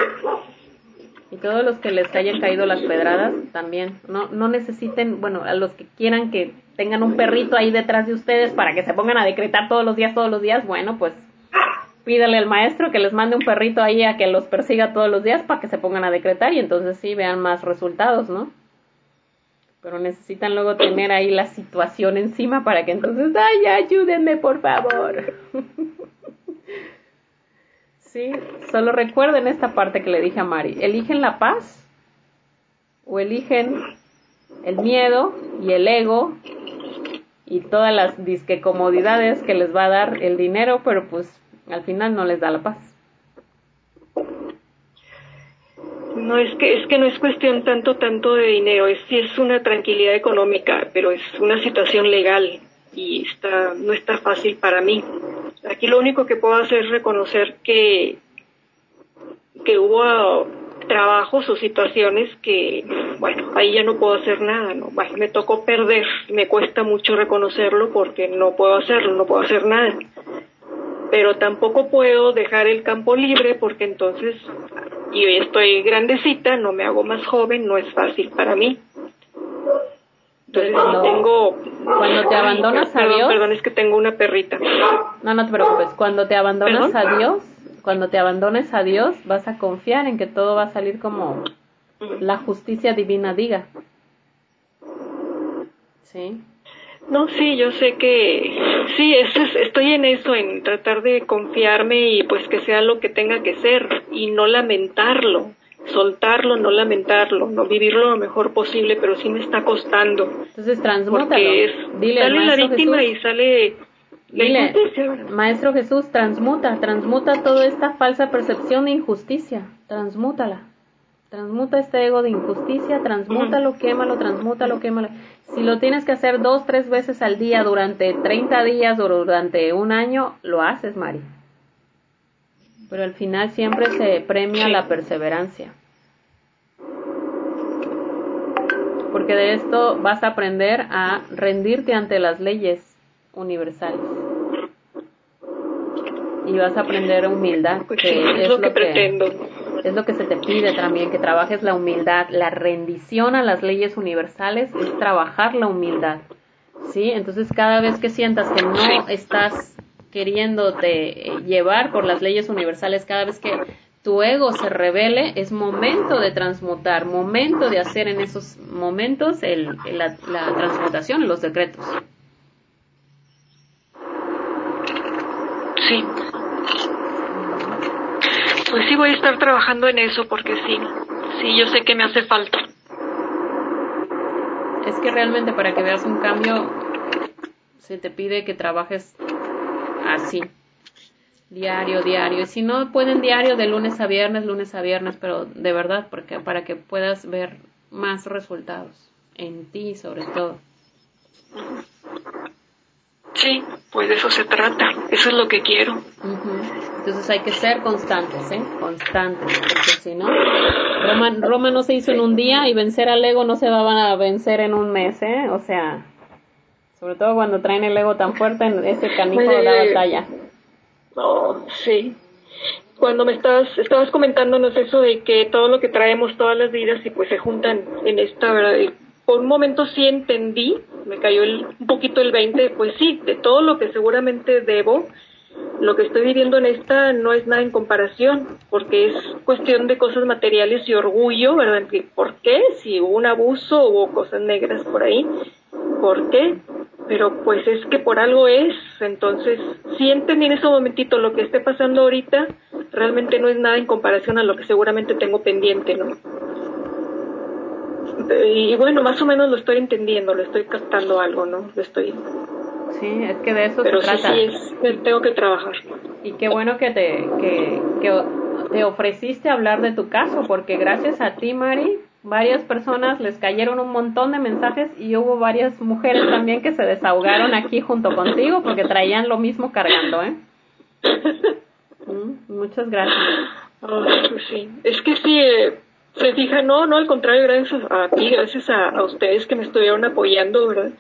Y todos los que les hayan caído las pedradas también. No, no necesiten, bueno, a los que quieran que tengan un perrito ahí detrás de ustedes para que se pongan a decretar todos los días, todos los días, bueno, pues pídale al maestro que les mande un perrito ahí a que los persiga todos los días para que se pongan a decretar y entonces sí vean más resultados, ¿no? Pero necesitan luego tener ahí la situación encima para que entonces, ay, ayúdenme, por favor. sí, solo recuerden esta parte que le dije a Mari. ¿Eligen la paz? ¿O eligen el miedo y el ego y todas las disque comodidades que les va a dar el dinero, pero pues al final no les da la paz. No es que es que no es cuestión tanto tanto de dinero, es sí es una tranquilidad económica, pero es una situación legal y está no está fácil para mí. Aquí lo único que puedo hacer es reconocer que que hubo trabajos o situaciones que, bueno, ahí ya no puedo hacer nada, ¿no? me tocó perder, me cuesta mucho reconocerlo porque no puedo hacerlo, no puedo hacer nada pero tampoco puedo dejar el campo libre porque entonces, y estoy grandecita, no me hago más joven, no es fácil para mí. Entonces cuando, tengo... Cuando te abandonas a perdón, Dios... Perdón, es que tengo una perrita. No, no te preocupes. Cuando te abandonas a Dios, cuando te abandones a Dios, vas a confiar en que todo va a salir como la justicia divina diga. ¿Sí? No, sí, yo sé que sí, es, estoy en eso, en tratar de confiarme y pues que sea lo que tenga que ser y no lamentarlo, soltarlo, no lamentarlo, no vivirlo lo mejor posible, pero sí me está costando. Entonces transmútalo. Es, Dile, sale la víctima Jesús, y sale Dile, Maestro Jesús, transmuta, transmuta toda esta falsa percepción de injusticia, transmútala. Transmuta este ego de injusticia, transmútalo, quémalo, transmútalo, quémalo. Si lo tienes que hacer dos, tres veces al día durante 30 días o durante un año, lo haces, Mari. Pero al final siempre se premia la perseverancia. Porque de esto vas a aprender a rendirte ante las leyes universales. Y vas a aprender humildad, Pues que sí, es, es lo que pretendo. es lo que se te pide también, que trabajes la humildad. La rendición a las leyes universales es trabajar la humildad. ¿Sí? Entonces cada vez que sientas que no estás queriéndote llevar por las leyes universales, cada vez que tu ego se revele, es momento de transmutar, momento de hacer en esos momentos el, la, la transmutación, los decretos. Sí. Pues sí voy a estar trabajando en eso porque sí, sí, yo sé que me hace falta. Es que realmente para que veas un cambio se te pide que trabajes así, diario, diario. Y si no pueden diario de lunes a viernes, lunes a viernes, pero de verdad, porque para que puedas ver más resultados en ti sobre todo. Sí, pues de eso se trata, eso es lo que quiero. Ujú. Entonces hay que ser constantes, ¿eh? Constantes, porque si no, Roma, Roma no se hizo en un día y vencer al ego no se va a vencer en un mes, ¿eh? O sea, sobre todo cuando traen el ego tan fuerte, ese canijo Oye, da batalla. Oh, sí. Cuando me estabas, estabas comentándonos eso de que todo lo que traemos, todas las vidas, y pues se juntan en esta, ¿verdad? Y por un momento sí entendí, me cayó el, un poquito el 20, pues sí, de todo lo que seguramente debo, lo que estoy viviendo en esta no es nada en comparación, porque es cuestión de cosas materiales y orgullo, ¿verdad? ¿Por qué? Si hubo un abuso, hubo cosas negras por ahí, ¿por qué? Pero pues es que por algo es, entonces sí entendí en ese momentito lo que esté pasando ahorita, realmente no es nada en comparación a lo que seguramente tengo pendiente, ¿no? Y bueno, más o menos lo estoy entendiendo, lo estoy captando algo, ¿no? Lo estoy Sí, es que de eso pero se sí, trata. sí es, tengo que trabajar. Y qué bueno que te, que, que te ofreciste hablar de tu caso, porque gracias a ti, Mari, varias personas les cayeron un montón de mensajes y hubo varias mujeres también que se desahogaron aquí junto contigo porque traían lo mismo cargando, ¿eh? Mm, Muchas gracias. Pues sí, es que sí, eh, se fija, no, no, al contrario, gracias a ti, gracias a, a ustedes que me estuvieron apoyando, ¿verdad?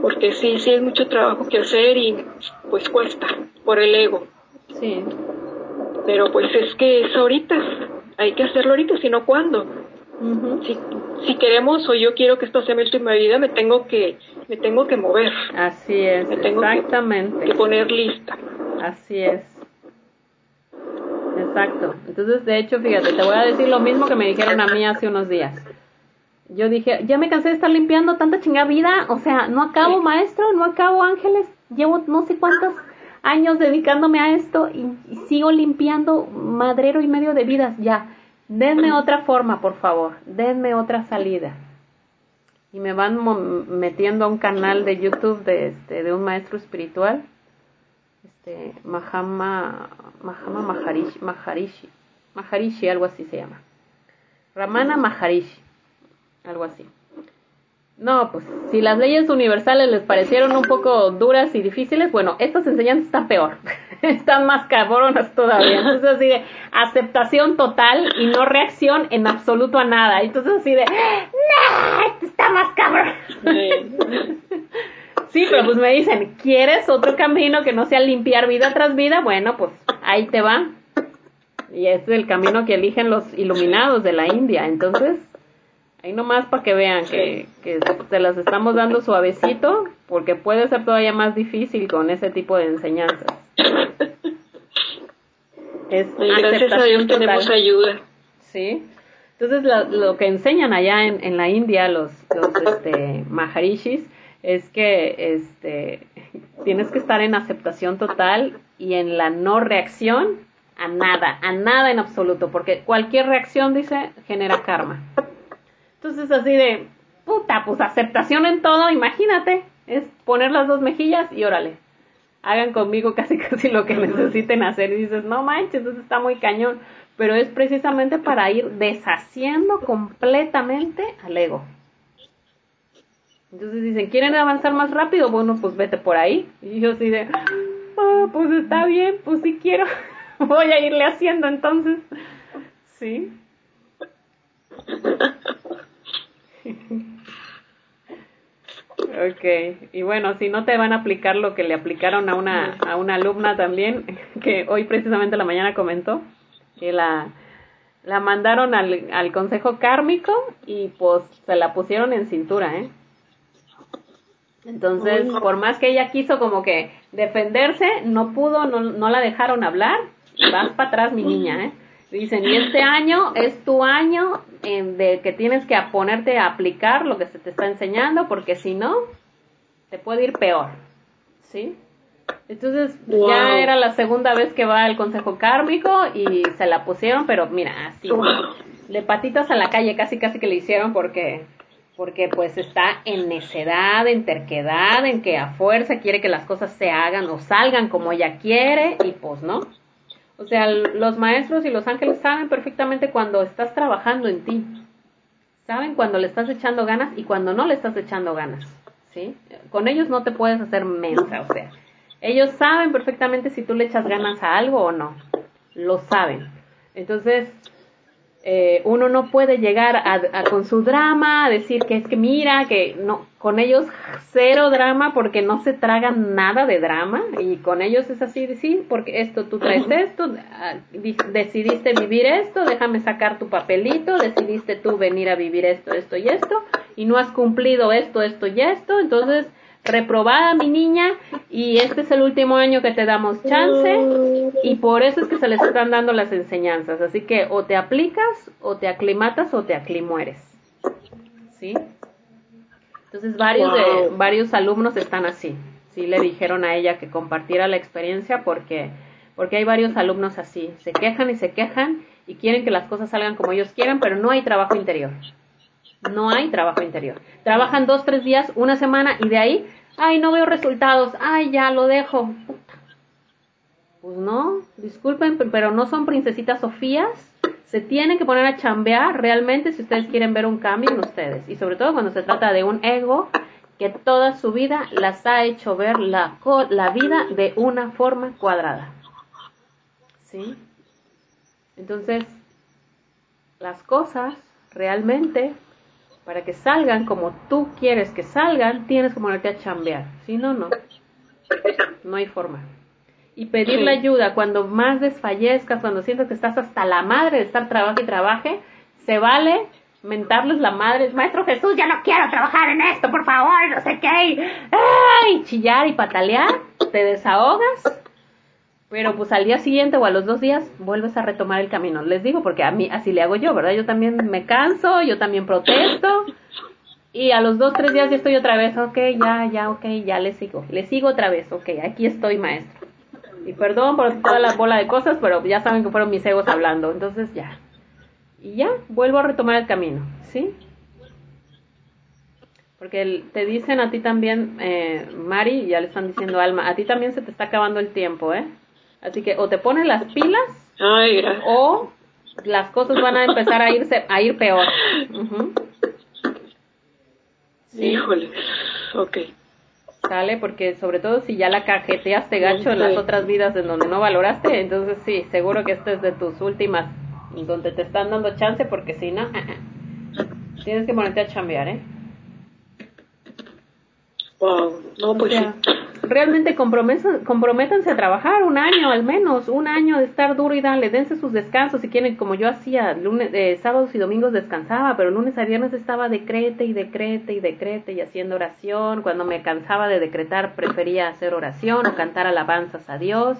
Porque sí, sí es mucho trabajo que hacer y pues cuesta por el ego. Sí, Pero pues es que es ahorita, hay que hacerlo ahorita, si no, Si, si queremos o yo quiero que esto sea mi última vida, me tengo que, me tengo que mover, así es, Me tengo exactamente. que poner lista. Así es. Exacto. Entonces, de hecho, fíjate, te voy a decir lo mismo que me dijeron a mí hace unos días. Yo dije, ya me cansé de estar limpiando tanta chingada vida, o sea, no acabo maestro, no acabo ángeles, llevo no sé cuántos años dedicándome a esto y, y sigo limpiando madrero y medio de vidas, ya. Denme otra forma, por favor, denme otra salida. Y me van metiendo a un canal de YouTube de, este, de un maestro espiritual este Mahama Mahama Maharishi Maharishi Maharishi algo así se llama. Ramana Maharishi algo así. No pues si las leyes universales les parecieron un poco duras y difíciles bueno estas enseñanzas están peor están más cabronas todavía entonces así de aceptación total y no reacción en absoluto a nada entonces así de no esto está más cabrón Sí, pero pues me dicen, ¿quieres otro camino que no sea limpiar vida tras vida? Bueno, pues ahí te va. Y este es el camino que eligen los iluminados de la India. Entonces, ahí nomás para que vean que, que se las estamos dando suavecito, porque puede ser todavía más difícil con ese tipo de enseñanzas. Es gracias a Dios tenemos ayuda. Sí. Entonces, lo, que enseñan allá en, en la India los, los este, Maharishis es que este, tienes que estar en aceptación total y en la no reacción a nada, a nada en absoluto, porque cualquier reacción, dice, genera karma. Entonces, así de, puta, pues aceptación en todo, imagínate, es poner las dos mejillas y órale, hagan conmigo casi casi lo que necesiten hacer. Y dices, no manches, entonces está muy cañón, pero es precisamente para ir deshaciendo completamente al ego. Entonces dicen, ¿quieren avanzar más rápido? Bueno, pues vete por ahí. Y yo así de, ah, pues está bien, pues sí quiero. Voy a irle haciendo entonces. Sí. Ok, y bueno, si no te van a aplicar lo que le aplicaron a una, a una alumna también, que hoy precisamente la mañana comentó, que la, la mandaron al, al consejo kármico y pues se la pusieron en cintura, ¿eh? Entonces, por más que ella quiso como que defenderse, no pudo, no, no la dejaron hablar. Vas para atrás, mi niña, ¿eh? Dicen, y este año es tu año de que tienes que ponerte a aplicar lo que se te está enseñando, porque si no, te puede ir peor. ¿Sí? Entonces, ya era la segunda vez que va al consejo kármico y se la pusieron, pero mira, así, de patitas a la calle, casi casi que le hicieron porque porque pues está en necedad, en terquedad, en que a fuerza quiere que las cosas se hagan o salgan como ella quiere y pues no. O sea, los maestros y los ángeles saben perfectamente cuando estás trabajando en ti. Saben cuando le estás echando ganas y cuando no le estás echando ganas. ¿Sí? Con ellos no te puedes hacer mensa, o sea, ellos saben perfectamente si tú le echas ganas a algo o no. Lo saben. Entonces, eh, uno no puede llegar a, con su drama a decir que es que mira, que no, con ellos cero drama porque no se tragan nada de drama y con ellos es así sí, porque esto tú traes esto, ah, decidiste vivir esto, déjame sacar tu papelito, decidiste tú venir a vivir esto, esto y esto y no has cumplido esto, esto y esto, entonces reprobada mi niña y este es el último año que te damos chance y por eso es que se les están dando las enseñanzas. Así que o te aplicas o te aclimatas o te aclimueres. ¿Sí? Entonces varios, de, varios alumnos están así. Sí le dijeron a ella que compartiera la experiencia porque, porque hay varios alumnos así. Se quejan y se quejan y quieren que las cosas salgan como ellos quieran, pero no hay trabajo interior. No hay trabajo interior. Trabajan dos, tres días, una semana y de ahí, ay, no veo resultados, ay, ya lo dejo. Pues no, disculpen, pero no son princesitas Sofías. Se tienen que poner a chambear realmente si ustedes quieren ver un cambio en ustedes. Y sobre todo cuando se trata de un ego que toda su vida las ha hecho ver la, la vida de una forma cuadrada. ¿Sí? Entonces, las cosas realmente para que salgan como tú quieres que salgan, tienes que ponerte a chambear. Si no, no. No hay forma. Y pedir la ayuda cuando más desfallezcas, cuando sientas que estás hasta la madre de estar trabaje y trabaje, se vale mentarles la madre, maestro Jesús, ya no quiero trabajar en esto, por favor, no sé qué. ¡Ay! Chillar y patalear, te desahogas pero pues al día siguiente o a los dos días vuelves a retomar el camino. Les digo porque a mí así le hago yo, ¿verdad? Yo también me canso, yo también protesto y a los dos, tres días ya estoy otra vez, ok, ya, ya, ok, ya le sigo. Le sigo otra vez, ok, aquí estoy maestro. Y perdón por toda la bola de cosas, pero ya saben que fueron mis egos hablando, entonces ya. Y ya, vuelvo a retomar el camino, ¿sí? Porque te dicen a ti también, eh, Mari, ya le están diciendo Alma, a ti también se te está acabando el tiempo, ¿eh? Así que o te pones las pilas o las cosas van a empezar a irse a ir peor. Híjole, ok. Sale, porque sobre todo si ya la cajeteaste gacho en las otras vidas en donde no valoraste, entonces sí, seguro que esta es de tus últimas, donde te están dando chance, porque si no, tienes que ponerte a chambear, ¿eh? No, pues realmente comprométanse a trabajar un año al menos, un año de estar duro y dale, dense sus descansos si quieren, como yo hacía, lunes, eh, sábados y domingos descansaba, pero lunes a viernes estaba decrete y decrete y decrete y haciendo oración, cuando me cansaba de decretar prefería hacer oración o cantar alabanzas a Dios.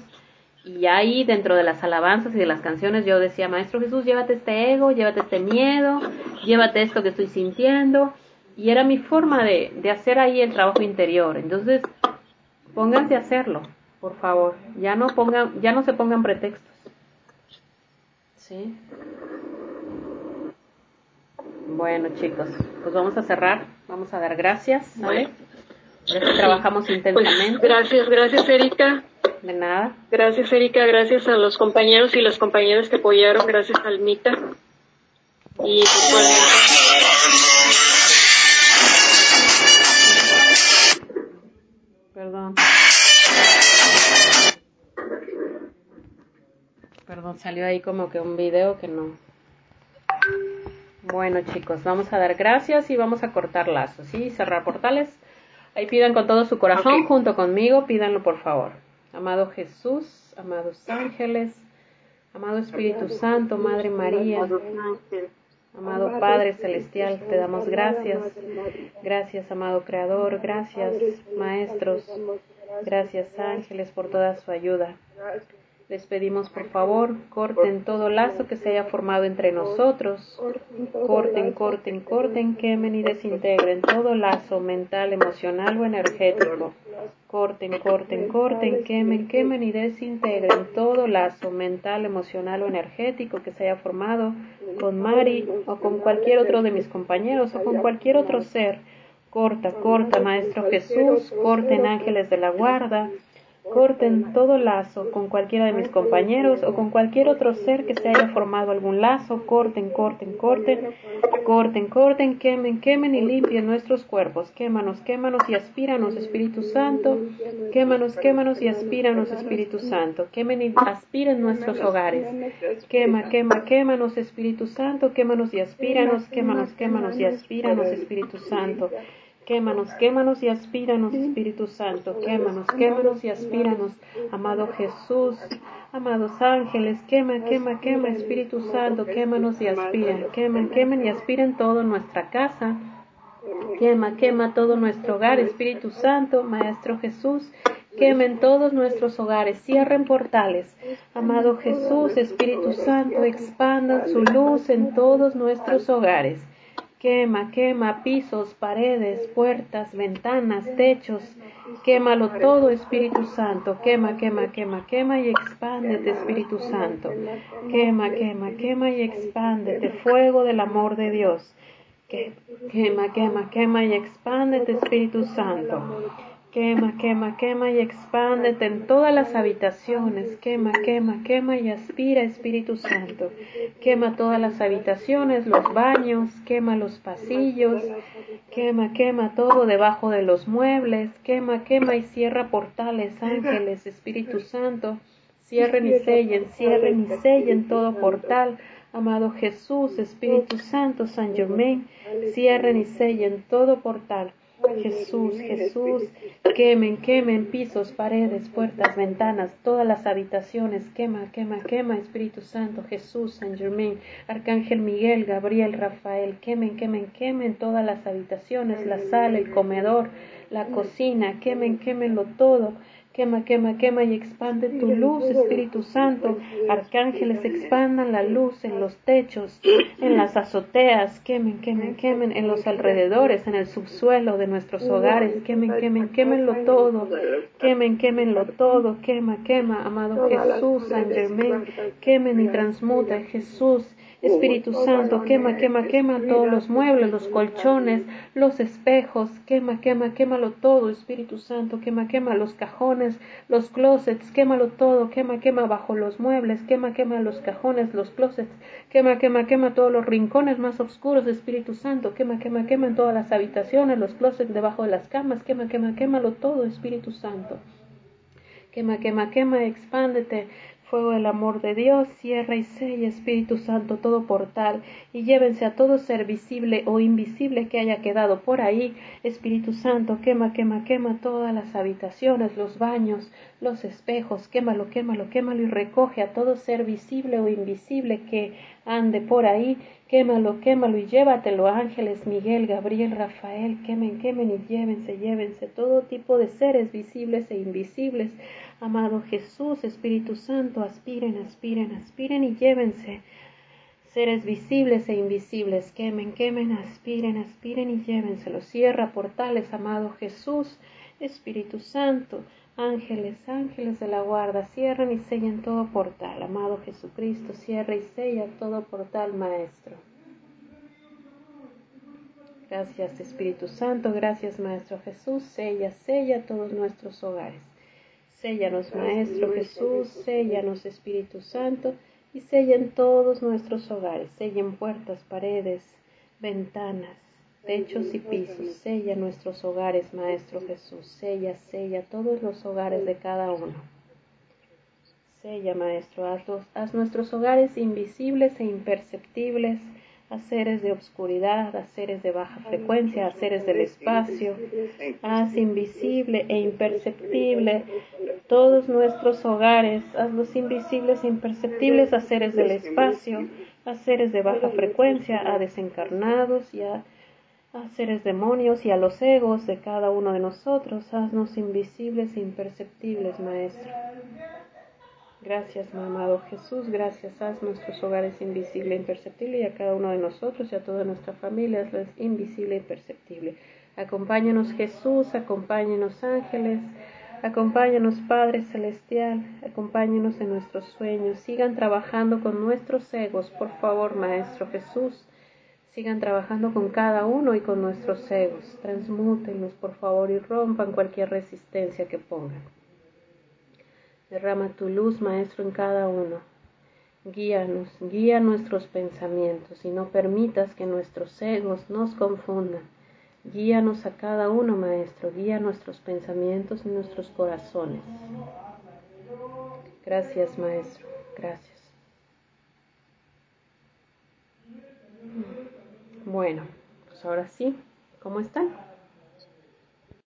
Y ahí dentro de las alabanzas y de las canciones yo decía, Maestro Jesús, llévate este ego, llévate este miedo, llévate esto que estoy sintiendo. Y era mi forma de, de hacer ahí el trabajo interior. Entonces, Pónganse a hacerlo, por favor. Ya no pongan, ya no se pongan pretextos. ¿Sí? Bueno, chicos, pues vamos a cerrar. Vamos a dar gracias, trabajamos pues, intensamente. gracias, gracias, Erika. De nada. Gracias, Erika. Gracias a los compañeros y las compañeras que apoyaron. Gracias, Almita. Y pues, Perdón. Perdón, salió ahí como que un video que no. Bueno chicos, vamos a dar gracias y vamos a cortar lazos, ¿sí? Cerrar portales. Ahí pidan con todo su corazón junto conmigo, pídanlo por favor. Amado Jesús, amados ángeles, amado Espíritu Santo, Madre María. Amado Padre Celestial, te damos gracias. Gracias, amado Creador. Gracias, maestros. Gracias, ángeles, por toda su ayuda. Les pedimos, por favor, corten todo lazo que se haya formado entre nosotros. Corten, corten, corten, quemen y desintegren todo lazo mental, emocional o energético corten, corten, corten, quemen, quemen y desintegren todo lazo mental, emocional o energético que se haya formado con Mari o con cualquier otro de mis compañeros o con cualquier otro ser. Corta, corta, Maestro Jesús, corten ángeles de la guarda, corten todo lazo con cualquiera de mis compañeros o con cualquier otro ser que se haya formado algún lazo, corten, corten, corten, corten, corten, quemen, quemen y limpien nuestros cuerpos, quémanos, quémanos y aspíranos, Espíritu Santo, quémanos, quémanos y aspíranos, Espíritu Santo, quemen y aspiren nuestros hogares, quema, quema, quémanos, Espíritu Santo, quémanos y aspíranos, quémanos, quémanos y aspíranos, Espíritu Santo. Quémanos, quémanos y aspíranos, Espíritu Santo. Quémanos, quémanos y aspíranos, amado Jesús. Amados ángeles, quema, quema, quema, Espíritu Santo, quémanos y aspiren, quemen, quemen y aspiren toda nuestra casa, quema, quema todo nuestro hogar, Espíritu Santo, Maestro Jesús, quemen todos nuestros hogares, cierren portales, amado Jesús, Espíritu Santo, expandan su luz en todos nuestros hogares. Quema, quema pisos, paredes, puertas, ventanas, techos. Quémalo todo, Espíritu Santo. Quema, quema, quema, quema y expándete, Espíritu Santo. Quema, quema, quema y expándete, fuego del amor de Dios. Quema, quema, quema y expándete, Espíritu Santo. Quema, quema, quema y expándete en todas las habitaciones. Quema, quema, quema y aspira, Espíritu Santo. Quema todas las habitaciones, los baños, quema los pasillos. Quema, quema todo debajo de los muebles. Quema, quema y cierra portales, ángeles, Espíritu Santo. Cierren y sellen, cierren y sellen todo portal. Amado Jesús, Espíritu Santo, San Germain, cierren y sellen todo portal. Jesús, Jesús, quemen, quemen pisos, paredes, puertas, ventanas, todas las habitaciones, quema, quema, quema, Espíritu Santo, Jesús, San Germain, Arcángel Miguel, Gabriel, Rafael, quemen, quemen, quemen todas las habitaciones, la sala, el comedor, la cocina, quemen, quemenlo todo, Quema, quema, quema y expande tu luz, Espíritu Santo. Arcángeles expandan la luz en los techos, en las azoteas. Quemen, quemen, quemen en los alrededores, en el subsuelo de nuestros hogares. Quemen, quemen, quemenlo todo. Quemen, quemenlo todo. Quema, quema, amado Jesús, San Germain. Quemen y transmuta, Jesús. Espíritu Santo, quema, quema, quema todos los muebles, los colchones, los espejos, quema, quema, quémalo todo, Espíritu Santo, quema, quema los cajones, los closets, quémalo todo, quema, quema bajo los muebles, quema, quema los cajones, los closets, quema, quema, quema todos los rincones más oscuros, Espíritu Santo, quema, quema, quema en todas las habitaciones, los closets debajo de las camas, quema, quema, quémalo todo, Espíritu Santo. Quema, quema, quema, expándete, fuego del amor de Dios, cierra y sella, Espíritu Santo, todo portal, y llévense a todo ser visible o invisible que haya quedado por ahí. Espíritu Santo, quema, quema, quema todas las habitaciones, los baños, los espejos, quémalo, quémalo, quémalo y recoge a todo ser visible o invisible que ande por ahí, quémalo, quémalo y llévatelo, ángeles, Miguel, Gabriel, Rafael, quemen, quemen y llévense, llévense todo tipo de seres visibles e invisibles Amado Jesús, Espíritu Santo, aspiren, aspiren, aspiren y llévense. Seres visibles e invisibles, quemen, quemen, aspiren, aspiren y llévenselo. Cierra portales, amado Jesús, Espíritu Santo, ángeles, ángeles de la guarda, cierren y sellen todo portal. Amado Jesucristo, cierra y sella todo portal, Maestro. Gracias, Espíritu Santo, gracias, Maestro Jesús, sella, sella todos nuestros hogares. Séllanos, Maestro Jesús, séllanos, Espíritu Santo, y sellen todos nuestros hogares, sellen puertas, paredes, ventanas, techos y pisos. Sella nuestros hogares, Maestro Jesús, sella, sella todos los hogares de cada uno. Sella, Maestro, haz nuestros hogares invisibles e imperceptibles a seres de obscuridad, a seres de baja frecuencia, a seres del espacio. Haz invisible e imperceptible todos nuestros hogares, hazlos invisibles e imperceptibles a seres del espacio, a seres de baja frecuencia, a desencarnados y a, a seres demonios y a los egos de cada uno de nosotros. Haznos invisibles e imperceptibles, Maestro. Gracias, amado Jesús, gracias. Haz nuestros hogares invisible e imperceptible y a cada uno de nosotros y a toda nuestra familia es invisible e imperceptible. Acompáñanos Jesús, acompáñanos ángeles, acompáñanos Padre Celestial, acompáñanos en nuestros sueños. Sigan trabajando con nuestros egos, por favor, Maestro Jesús. Sigan trabajando con cada uno y con nuestros egos. Transmútenlos, por favor, y rompan cualquier resistencia que pongan. Derrama tu luz, Maestro, en cada uno. Guíanos, guía nuestros pensamientos y no permitas que nuestros egos nos confundan. Guíanos a cada uno, Maestro, guía nuestros pensamientos y nuestros corazones. Gracias, Maestro, gracias. Bueno, pues ahora sí, ¿cómo están?